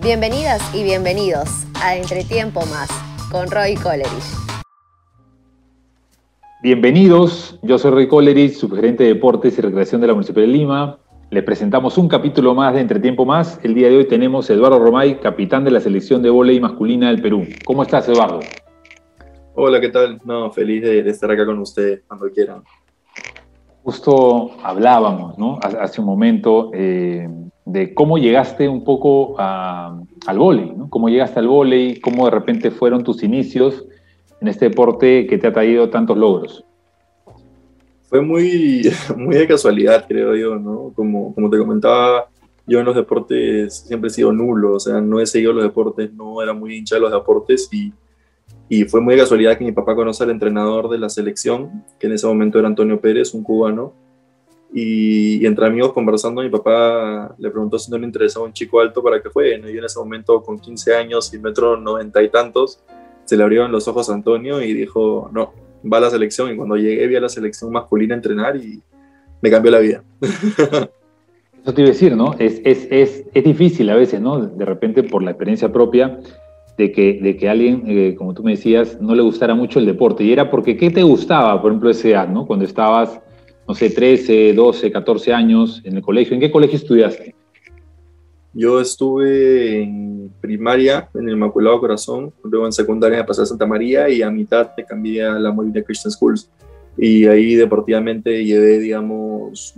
Bienvenidas y bienvenidos a Entretiempo Más con Roy Coleridge. Bienvenidos, yo soy Roy Coleridge, subgerente de Deportes y Recreación de la Municipalidad de Lima. Les presentamos un capítulo más de Entretiempo Más. El día de hoy tenemos a Eduardo Romay, capitán de la selección de voleibol masculina del Perú. ¿Cómo estás, Eduardo? Hola, ¿qué tal? No, feliz de, de estar acá con ustedes cuando quieran. Justo hablábamos, ¿no? Hace un momento eh, de cómo llegaste un poco al vóley. Cómo llegaste al vóley, cómo de repente fueron tus inicios en este deporte que te ha traído tantos logros. Fue muy, muy de casualidad, creo yo, ¿no? Como, como te comentaba, yo en los deportes siempre he sido nulo, o sea, no he seguido los deportes, no era muy hincha de los deportes y, y fue muy de casualidad que mi papá conoce al entrenador de la selección, que en ese momento era Antonio Pérez, un cubano, y, y entre amigos conversando, mi papá le preguntó si no le interesaba un chico alto para que fue, ¿no? Yo en ese momento con 15 años y metro noventa y tantos, se le abrieron los ojos a Antonio y dijo, no, va a la selección y cuando llegué vi a la selección masculina entrenar y me cambió la vida. Eso te iba a decir, ¿no? Es, es, es, es difícil a veces, ¿no? De repente, por la experiencia propia, de que, de que alguien, eh, como tú me decías, no le gustara mucho el deporte. Y era porque, ¿qué te gustaba, por ejemplo, a esa edad, ¿no? Cuando estabas, no sé, 13, 12, 14 años en el colegio. ¿En qué colegio estudiaste? Yo estuve en primaria en el Inmaculado Corazón, luego en secundaria pasé a Santa María y a mitad me cambié a la Molina Christian Schools. Y ahí deportivamente llevé, digamos,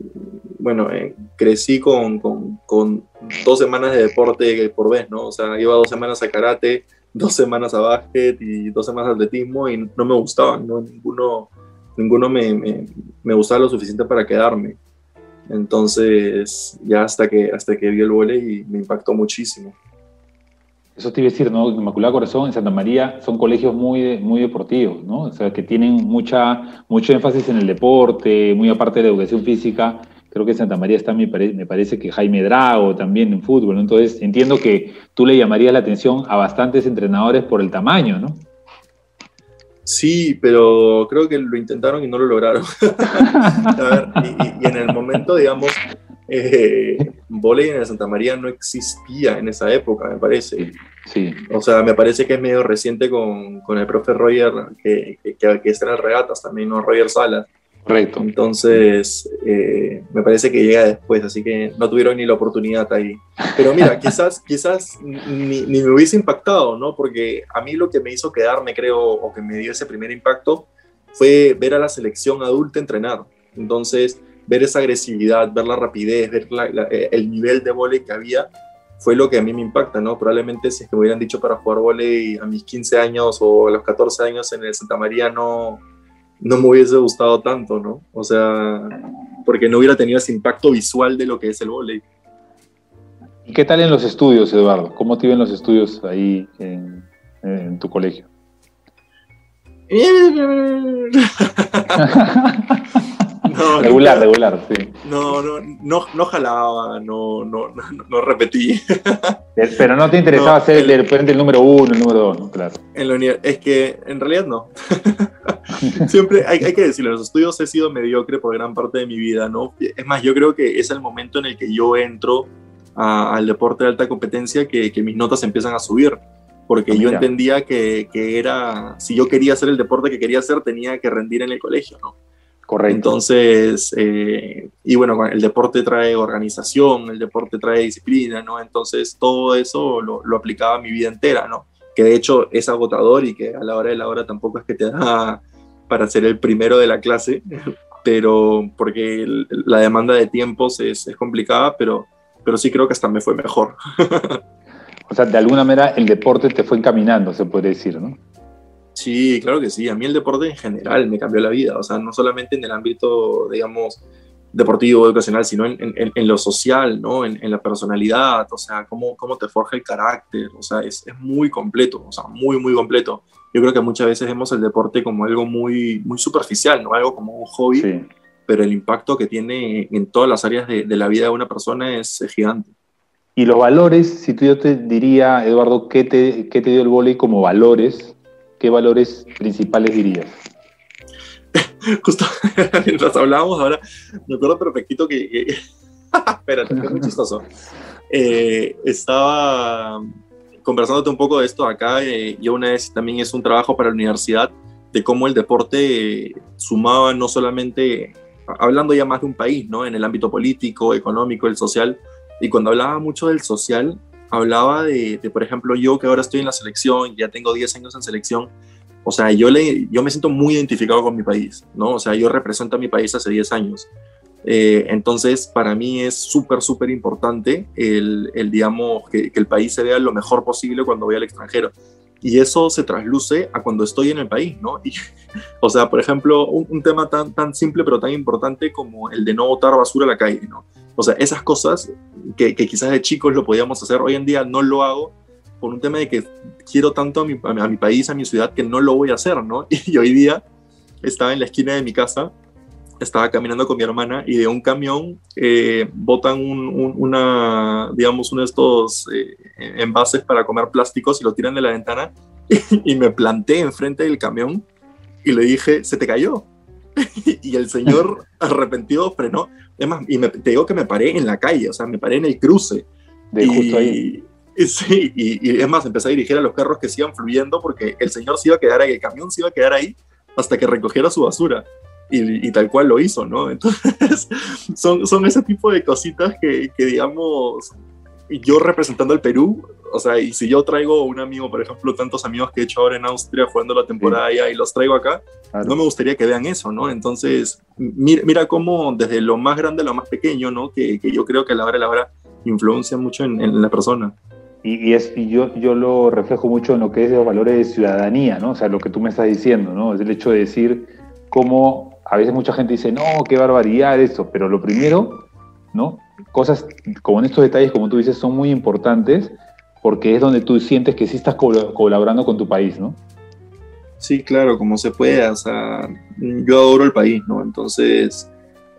bueno, eh, crecí con, con, con dos semanas de deporte por vez, ¿no? O sea, iba dos semanas a karate, dos semanas a básquet y dos semanas a atletismo y no me gustaban, ¿no? Ninguno, ninguno me, me, gustaba lo suficiente para quedarme. Entonces, ya hasta que, hasta que vi el vóley me impactó muchísimo. Eso te iba a decir, ¿no? Inmaculado Corazón, en Santa María, son colegios muy, muy deportivos, ¿no? O sea, que tienen mucha, mucho énfasis en el deporte, muy aparte de la educación física. Creo que Santa María está, me, me parece que Jaime Drago también en fútbol, ¿no? Entonces, entiendo que tú le llamarías la atención a bastantes entrenadores por el tamaño, ¿no? Sí, pero creo que lo intentaron y no lo lograron. a ver, y, y, en el momento, digamos, eh, volei en el Santa María no existía en esa época, me parece. Sí. O sea, me parece que es medio reciente con, con el profe Roger, que, que, que está en el regatas también, ¿no? Roger Salas. Correcto. Entonces, eh, me parece que llega después, así que no tuvieron ni la oportunidad ahí. Pero mira, quizás, quizás ni, ni, me hubiese impactado, ¿no? Porque a mí lo que me hizo quedarme, creo, o que me dio ese primer impacto, fue ver a la selección adulta entrenar. Entonces, ver esa agresividad, ver la rapidez, ver la, la, el nivel de vóley que había, fue lo que a mí me impacta, ¿no? Probablemente si es que me hubieran dicho para jugar vóley a mis 15 años o a los 14 años en el Santa María, no, no me hubiese gustado tanto, ¿no? O sea, porque no hubiera tenido ese impacto visual de lo que es el vóley. ¿Y qué tal en los estudios, Eduardo? ¿Cómo te iban los estudios ahí en, en tu colegio? no, regular, nunca, regular, sí. No, no, no, no jalaba, no, no, no, no repetí. Pero no te interesaba no, ser el, de repente el número uno, el número dos. Claro. En la unidad, es que en realidad no. Siempre hay, hay, que decirlo, en los estudios he sido mediocre por gran parte de mi vida, ¿no? Es más, yo creo que es el momento en el que yo entro a, al deporte de alta competencia que, que mis notas empiezan a subir porque ah, yo entendía que, que, era, si yo quería hacer el deporte que quería hacer, tenía que rendir en el colegio, ¿no? Correcto. Entonces, eh, y bueno, el deporte trae organización, el deporte trae disciplina, ¿no? Entonces, todo eso lo, lo, aplicaba a mi vida entera, ¿no? Que de hecho es agotador y que a la hora de la hora tampoco es que te da para ser el primero de la clase, pero porque el, la demanda de tiempos es, es complicada, pero, pero sí creo que hasta me fue mejor. O sea, de alguna manera el deporte te fue encaminando, se puede decir, ¿no? Sí, claro que sí. A mí el deporte en general me cambió la vida. O sea, no solamente en el ámbito, digamos, deportivo, educacional, sino en, en, en lo social, ¿no? En, en, la personalidad, o sea, cómo, cómo te forja el carácter. O sea, es, es, muy completo, o sea, muy, muy completo. Yo creo que muchas veces vemos el deporte como algo muy, muy superficial, ¿no? Algo como un hobby, sí. pero el impacto que tiene en todas las áreas de, de la vida de una persona es, es gigante. Y los valores, si tú yo te diría, Eduardo, ¿qué te, qué te dio el vóley como valores? ¿Qué valores principales dirías? Justo mientras hablábamos ahora, me acuerdo perfectito que, que Espérate, es muy chistoso. Eh, estaba conversándote un poco de esto acá, eh, y una vez también es un trabajo para la universidad, de cómo el deporte sumaba no solamente, hablando ya más de un país, ¿no? En el ámbito político, económico, el social, y cuando hablaba mucho del social, hablaba de, por ejemplo, yo que ahora estoy en la selección, ya tengo 10 años en selección, o sea, yo, le, yo me siento muy identificado con mi país, ¿no? O sea, yo represento a mi país hace 10 años. Eh, entonces, para mí es súper, súper importante el, el digamos, que, que, el país se vea lo mejor posible cuando voy al extranjero. Y eso se trasluce a cuando estoy en el país, ¿no? Y, o sea, por ejemplo, un, un, tema tan, tan simple pero tan importante como el de no botar basura a la calle, ¿no? O sea, esas cosas que, que quizás de chicos lo podíamos hacer, hoy en día no lo hago por un tema de que quiero tanto a mi, a mi país, a mi ciudad, que no lo voy a hacer, ¿no? Y hoy día estaba en la esquina de mi casa estaba caminando con mi hermana y de un camión eh, botan un, un, una, digamos, uno de estos eh, envases para comer plásticos y lo tiran de la ventana y, y, me planté enfrente del camión y le dije, se te cayó. y el señor arrepentido frenó. Es más, y me, te digo que me paré en la calle, o sea, me paré en el cruce. De y, justo ahí. Y, sí, y, y es más, empecé a dirigir a los carros que sigan fluyendo porque el señor se iba a quedar ahí, el camión se iba a quedar ahí hasta que recogiera su basura. Y, y, tal cual lo hizo, ¿no? Entonces, son, son ese tipo de cositas que, que, digamos, yo representando al Perú, o sea, y si yo traigo un amigo, por ejemplo, tantos amigos que he hecho ahora en Austria jugando la temporada sí. allá y los traigo acá, claro. no me gustaría que vean eso, ¿no? Entonces, mira, mira cómo desde lo más grande a lo más pequeño, ¿no? Que, que yo creo que a la hora de la hora influencia mucho en, en la persona. Y, y, es, y yo, yo lo reflejo mucho en lo que es los valores de ciudadanía, ¿no? O sea, lo que tú me estás diciendo, ¿no? Es el hecho de decir cómo a veces mucha gente dice, no, qué barbaridad eso, pero lo primero, ¿no? Cosas como en estos detalles, como tú dices, son muy importantes porque es donde tú sientes que sí estás colaborando con tu país, ¿no? Sí, claro, como se puede, o sea, yo adoro el país, ¿no? Entonces,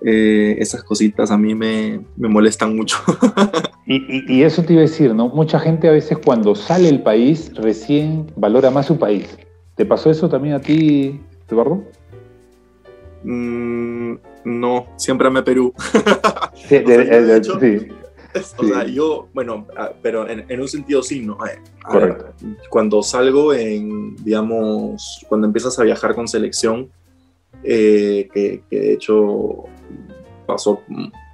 eh, esas cositas a mí me, me molestan mucho. y, y, y, eso te iba a decir, ¿no? Mucha gente a veces cuando sale el país recién valora más su país. ¿Te pasó eso también a ti, Eduardo? Mm, no, siempre amé Perú. Sí, de, hecho, sí. O sí. sea, yo, bueno, ah, pero en, en un sentido sí, ¿no? Correcto. Cuando salgo en, digamos, cuando empiezas a viajar con selección, eh, que, que, de hecho pasó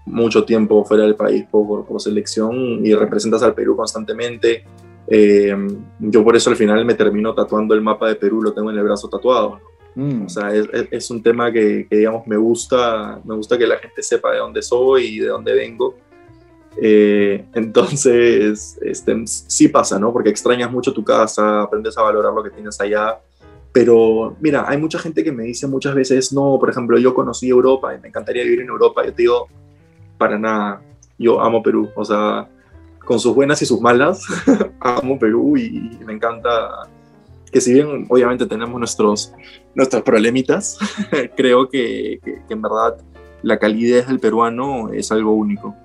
mucho tiempo fuera del país por, por selección y representas al Perú constantemente. Eh, yo por eso al final me termino tatuando el mapa de Perú, lo tengo en el brazo tatuado. Mm. O sea, es, es, un tema que, que, digamos, me gusta, me gusta que la gente sepa de dónde soy y de dónde vengo. Eh, entonces, este, sí pasa, ¿no? Porque extrañas mucho tu casa, aprendes a valorar lo que tienes allá. Pero mira, hay mucha gente que me dice muchas veces, no, por ejemplo, yo conocí Europa y me encantaría vivir en Europa. Yo te digo, para nada, yo amo Perú. O sea, con sus buenas y sus malas, amo Perú y, y me encanta que si bien obviamente tenemos nuestros, nuestros problemitas, creo que, que, que, en verdad la calidez del peruano es algo único.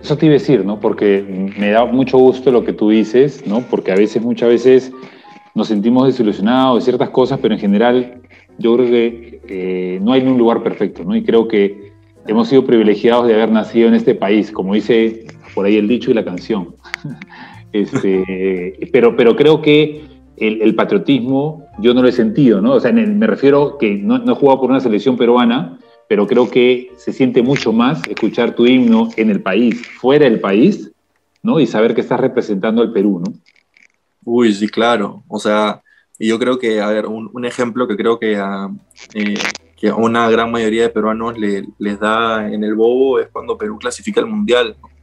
Eso te iba a decir, ¿no? Porque me da mucho gusto lo que tú dices, ¿no? Porque a veces, muchas veces nos sentimos desilusionados de ciertas cosas, pero en general yo creo que eh, no hay un lugar perfecto, ¿no? Y creo que hemos sido privilegiados de haber nacido en este país, como dice por ahí el dicho y la canción. Este, pero, pero creo que el, patriotismo yo no lo he sentido, ¿no? O sea, me refiero que no, he jugado por una selección peruana, pero creo que se siente mucho más escuchar tu himno en el país, fuera del país, ¿no? Y saber que estás representando al Perú, ¿no? Uy, sí, claro. O sea, yo creo que, a ver, un, ejemplo que creo que a, eh, que a una gran mayoría de peruanos le, les da en el bobo es cuando Perú clasifica al Mundial, ¿no?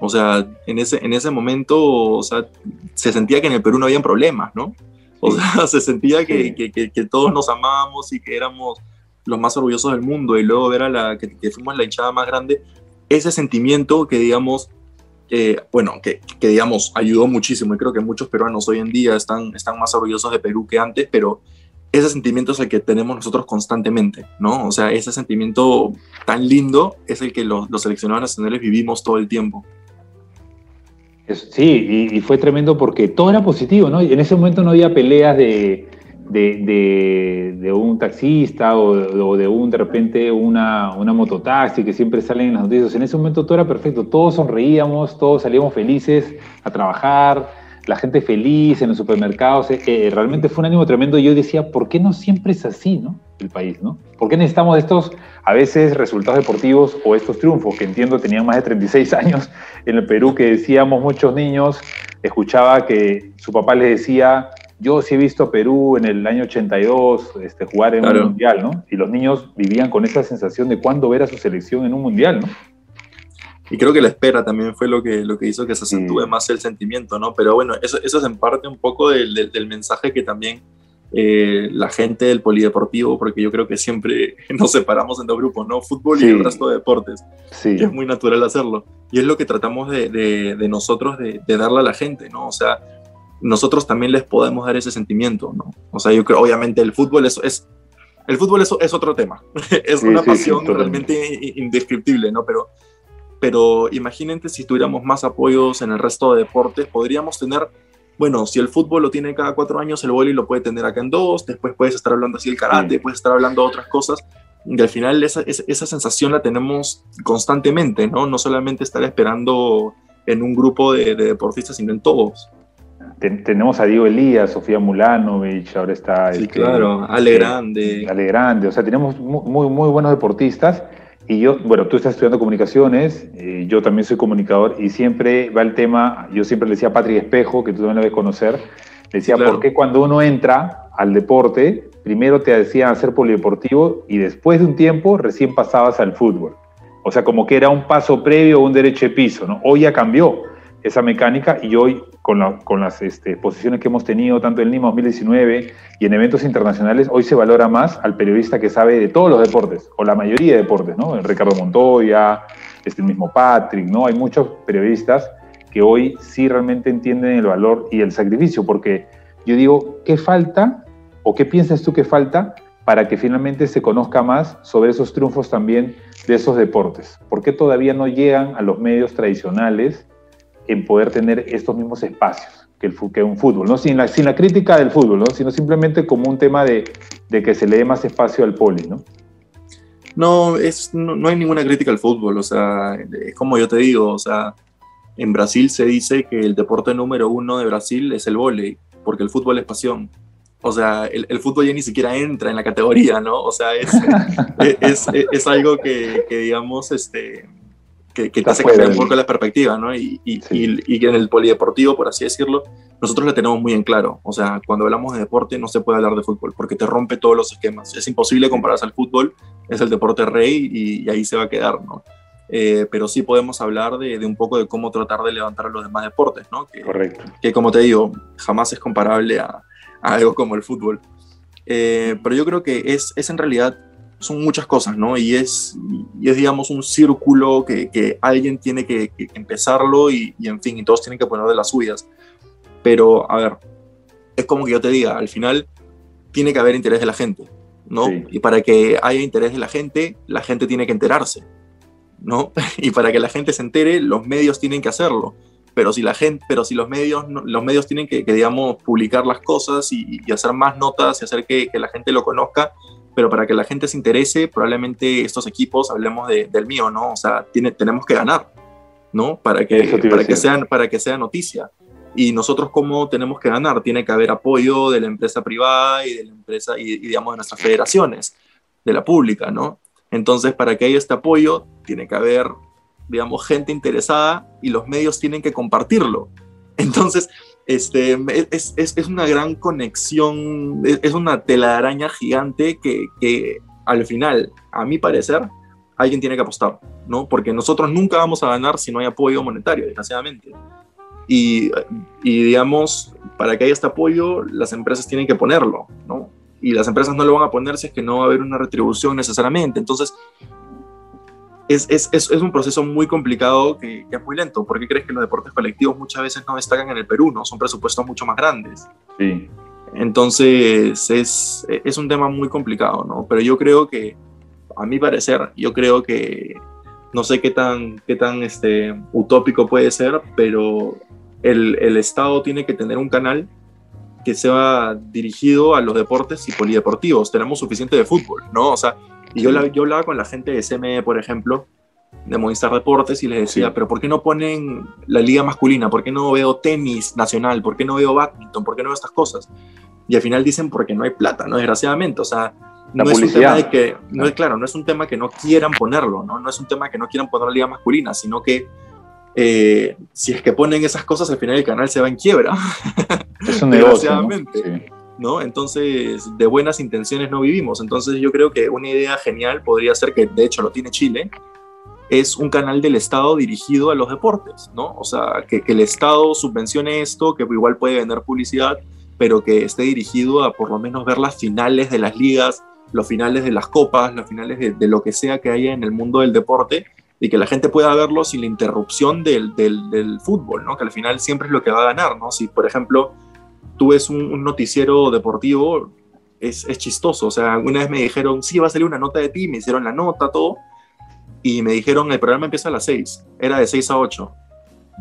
O sea, en ese, en ese momento, o sea, se sentía que en el Perú no habían problemas, ¿no? O sea, se sentía que, que, que, que, todos nos amábamos y que éramos los más orgullosos del mundo y luego ver a la que, fuimos la hinchada más grande, ese sentimiento que digamos, eh, bueno, que, que, digamos ayudó muchísimo y creo que muchos peruanos hoy en día están, están más orgullosos de Perú que antes, pero ese sentimiento es el que tenemos nosotros constantemente, ¿no? O sea, ese sentimiento tan lindo es el que los, los seleccionados nacionales vivimos todo el tiempo. Sí, y, y, fue tremendo porque todo era positivo, ¿no? En ese momento no había peleas de, de, un taxista o, de un, de repente, una, una mototaxi que siempre salen en las noticias. En ese momento todo era perfecto, todos sonreíamos, todos salíamos felices a trabajar, la gente feliz en los supermercados. Eh, eh, realmente fue un ánimo tremendo. Yo decía, ¿por qué no siempre es así, no? El país, ¿no? ¿Por qué necesitamos estos, a veces, resultados deportivos o estos triunfos que entiendo tenían más de 36 años en el Perú, que decíamos muchos niños, escuchaba que su papá les decía, yo sí he visto a Perú en el año 82 este, jugar en un mundial, ¿no? Y los niños vivían con esa sensación de cuándo ver a su selección en un mundial, ¿no? Y creo que la espera también fue lo que, lo que hizo que se acentúe más el sentimiento, ¿no? Pero bueno, eso, eso es en parte un poco del, del, mensaje que también eh, la gente del polideportivo, porque yo creo que siempre nos separamos en dos grupos, ¿no? Fútbol y el resto de deportes. Sí. es muy natural hacerlo. Y es lo que tratamos de, de, de nosotros de, darle a la gente, ¿no? O sea, nosotros también les podemos dar ese sentimiento, ¿no? O sea, yo creo, obviamente el fútbol es, es el fútbol es, es otro tema, es una pasión realmente indescriptible, ¿no? Pero, pero imagínate si tuviéramos más apoyos en el resto de deportes, podríamos tener, bueno, si el fútbol lo tiene cada cuatro años, el vóley lo puede tener acá en dos, después puedes estar hablando así el karate, puedes estar hablando de otras cosas, y al final esa, esa sensación la tenemos constantemente, ¿no? No solamente estar esperando en un grupo de, de deportistas, sino en todos tenemos a Diego Elías, Sofía Mulanovich, ahora está... Sí, este, claro, Ale Grande. Ale Grande, o sea, tenemos muy, muy buenos deportistas. Y yo, bueno, tú estás estudiando comunicaciones, eh, yo también soy comunicador y siempre va el tema, yo siempre le decía a Patrick Espejo, que tú también lo debes conocer, le decía, ¿por qué cuando uno entra al deporte, primero te decían hacer polideportivo y después de un tiempo recién pasabas al fútbol? O sea, como que era un paso previo o un derecho de piso, ¿no? Hoy ya cambió esa mecánica y hoy con, las este, exposiciones que hemos tenido tanto en Lima 2019 y en eventos internacionales, hoy se valora más al periodista que sabe de todos los deportes, o la mayoría de deportes, ¿no? Ricardo Montoya, este, el mismo Patrick, ¿no? Hay muchos periodistas que hoy sí realmente entienden el valor y el sacrificio, porque yo digo, ¿qué falta o qué piensas tú que falta para que finalmente se conozca más sobre esos triunfos también de esos deportes? ¿Por qué todavía no llegan a los medios tradicionales? En poder tener estos mismos espacios que, el, que un fútbol, ¿no? Sin la, sin la crítica del fútbol, ¿no? sino simplemente como un tema de, de que se le dé más espacio al poli, ¿no? No, es, no, hay ninguna crítica al fútbol, o sea, es como yo te digo, o sea, en Brasil se dice que el deporte número uno de Brasil es el vóley, porque el fútbol es pasión. O sea, el, el, fútbol ya ni siquiera entra en la categoría, ¿no? O sea, es, es, es, es algo que, que, digamos, este, que, te hace cambiar un poco la perspectiva, ¿no? Y, y, y, en el polideportivo, por así decirlo, nosotros lo tenemos muy en claro. O sea, cuando hablamos de deporte no se puede hablar de fútbol porque te rompe todos los esquemas. Es imposible compararse al fútbol, es el deporte rey y, ahí se va a quedar, ¿no? Eh, pero sí podemos hablar de, de, un poco de cómo tratar de levantar a los demás deportes, ¿no? Que, Correcto. Que como te digo, jamás es comparable a, a algo como el fútbol. Eh, pero yo creo que es, es en realidad son muchas cosas, ¿no? Y es, y es digamos, un círculo que, que alguien tiene que, empezarlo y, y, en fin, y todos tienen que poner de las suyas. Pero, a ver, es como que yo te diga, al final tiene que haber interés de la gente, ¿no? Y para que haya interés de la gente, la gente tiene que enterarse, ¿no? Y para que la gente se entere, los medios tienen que hacerlo. Pero si la gente, pero si los medios, los medios tienen que, digamos, publicar las cosas y, y, hacer más notas y hacer que, que la gente lo conozca, pero para que la gente se interese, probablemente estos equipos, hablemos del mío, ¿no? O sea, tiene, tenemos que ganar, ¿no? Para que, para, que sean, para que sea noticia. Y nosotros, ¿cómo tenemos que ganar? Tiene que haber apoyo de la empresa privada y de la empresa, y, digamos, de nuestras federaciones, de la pública, ¿no? Entonces, para que haya este apoyo, tiene que haber, digamos, gente interesada y los medios tienen que compartirlo. Entonces, este, es, es, es, una gran conexión, es, una telaraña gigante que, que, al final, a mi parecer, alguien tiene que apostar, ¿no? Porque nosotros nunca vamos a ganar si no hay apoyo monetario, desgraciadamente. Y, y digamos, para que haya este apoyo, las empresas tienen que ponerlo, ¿no? Y las empresas no lo van a poner si es que no va a haber una retribución necesariamente. Entonces, es, es, es, un proceso muy complicado que, es muy lento. ¿Por qué crees que los deportes colectivos muchas veces no destacan en el Perú? ¿no? Son presupuestos mucho más grandes. Sí. Entonces es, es un tema muy complicado, ¿no? Pero yo creo que, a mi parecer, yo creo que, no sé qué tan, qué tan este, utópico puede ser, pero el, el Estado tiene que tener un canal que sea dirigido a los deportes y polideportivos. Tenemos suficiente de fútbol, ¿no? O sea, y yo, yo hablaba con la gente de CME, por ejemplo, de Movistar Deportes y les decía, pero ¿por qué no ponen la liga masculina? ¿Por qué no veo tenis nacional? ¿Por qué no veo badminton? ¿Por qué no veo estas cosas? Y al final dicen porque no hay plata, ¿no? Desgraciadamente, o sea, no es un tema de que, no es claro, no es un tema que no quieran ponerlo, ¿no? No es un tema que no quieran poner la liga masculina, sino que eh, si es que ponen esas cosas, al final el canal se va en quiebra. Es un negocio. ¿no? ¿No? Entonces, de buenas intenciones no vivimos. Entonces, yo creo que una idea genial podría ser que, de hecho, lo tiene Chile, es un canal del Estado dirigido a los deportes, ¿no? O sea, que, el Estado subvencione esto, que igual puede vender publicidad, pero que esté dirigido a por lo menos ver las finales de las ligas, los finales de las copas, los finales de, de lo que sea que haya en el mundo del deporte y que la gente pueda verlo sin la interrupción del, del, del, fútbol, ¿no? Que al final siempre es lo que va a ganar, ¿no? Si, por ejemplo, tú ves un, un noticiero deportivo, es, es, chistoso. O sea, una vez me dijeron, sí, va a salir una nota de ti, me hicieron la nota, todo, y me dijeron, el programa empieza a las 6, era de 6 a 8.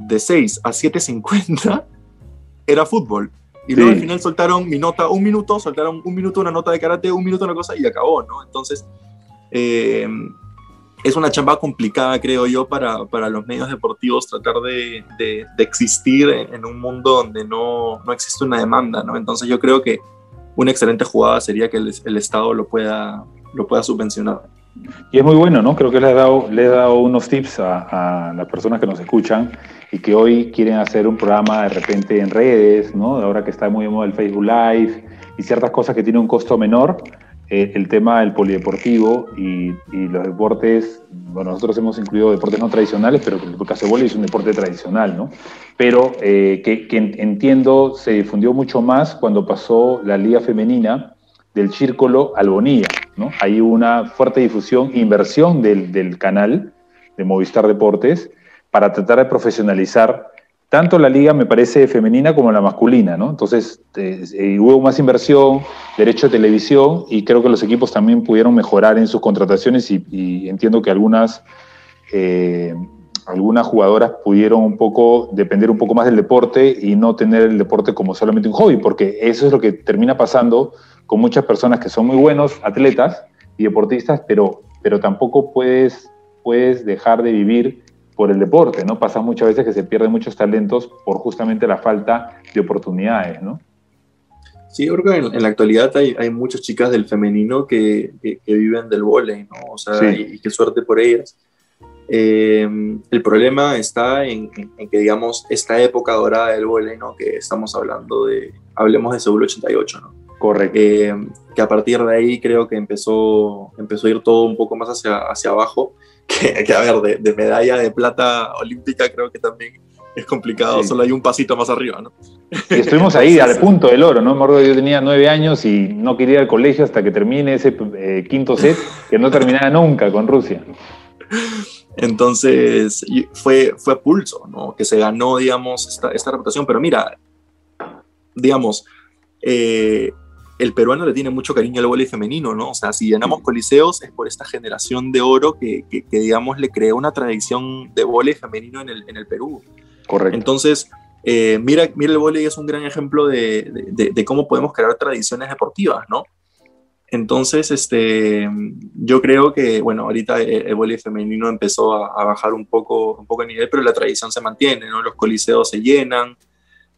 De 6 a 7.50 era fútbol. Y luego sí. al final soltaron mi nota, un minuto, soltaron un minuto una nota de karate, un minuto una cosa y acabó, ¿no? Entonces, eh, es una chamba complicada, creo yo, para, para los medios deportivos tratar de, de, existir en, un mundo donde no, no, existe una demanda, ¿no? Entonces yo creo que una excelente jugada sería que el, el Estado lo pueda, lo pueda subvencionar. Y es muy bueno, ¿no? Creo que le he dado, le he dado unos tips a, a, las personas que nos escuchan y que hoy quieren hacer un programa de repente en redes, ¿no? Ahora que está muy de moda el Facebook Live y ciertas cosas que tienen un costo menor, eh, el tema del polideportivo y, los deportes, bueno, nosotros hemos incluido deportes no tradicionales, pero el basquetbol es un deporte tradicional, ¿no? Pero eh, que, entiendo se difundió mucho más cuando pasó la liga femenina del Círculo al Bonilla, ¿no? Hay una fuerte difusión, inversión del canal de Movistar Deportes para tratar de profesionalizar tanto la liga me parece femenina como la masculina, ¿no? Entonces eh, eh, hubo más inversión, derecho de televisión y creo que los equipos también pudieron mejorar en sus contrataciones y, y entiendo que algunas, eh, algunas jugadoras pudieron un poco depender un poco más del deporte y no tener el deporte como solamente un hobby, porque eso es lo que termina pasando con muchas personas que son muy buenos atletas y deportistas, pero, pero tampoco puedes, puedes dejar de vivir por el deporte, ¿no? Pasa muchas veces que se pierden muchos talentos por justamente la falta de oportunidades, ¿no? Sí, yo creo que en, en la actualidad hay, hay, muchas chicas del femenino que, que, que viven del vóley, ¿no? O sea, sí. y, y, qué suerte por ellas. Eh, el problema está en, en, en, que, digamos, esta época dorada del vóley, ¿no? Que estamos hablando de, hablemos de Seúl 88, ¿no? Correcto. Eh, que a partir de ahí creo que empezó, empezó a ir todo un poco más hacia, hacia abajo que, que a ver, de, de, medalla de plata olímpica creo que también es complicado, sí. solo hay un pasito más arriba, ¿no? Y estuvimos ahí al punto del oro, ¿no? Me yo tenía nueve años y no quería ir al colegio hasta que termine ese eh, quinto set, que no terminaba nunca con Rusia. Entonces, fue, fue pulso, ¿no? Que se ganó, digamos, esta, esta reputación. Pero mira, digamos, eh, el peruano le tiene mucho cariño al voleibol femenino, ¿no? O sea, si llenamos coliseos es por esta generación de oro que, que, que digamos, le creó una tradición de voleibol femenino en el, en el Perú. Correcto. Entonces, eh, mira, mira el voleibol es un gran ejemplo de, de, de, cómo podemos crear tradiciones deportivas, ¿no? Entonces, este, yo creo que, bueno, ahorita el, el voleibol femenino empezó a, a, bajar un poco, un poco de nivel, pero la tradición se mantiene, ¿no? Los coliseos se llenan,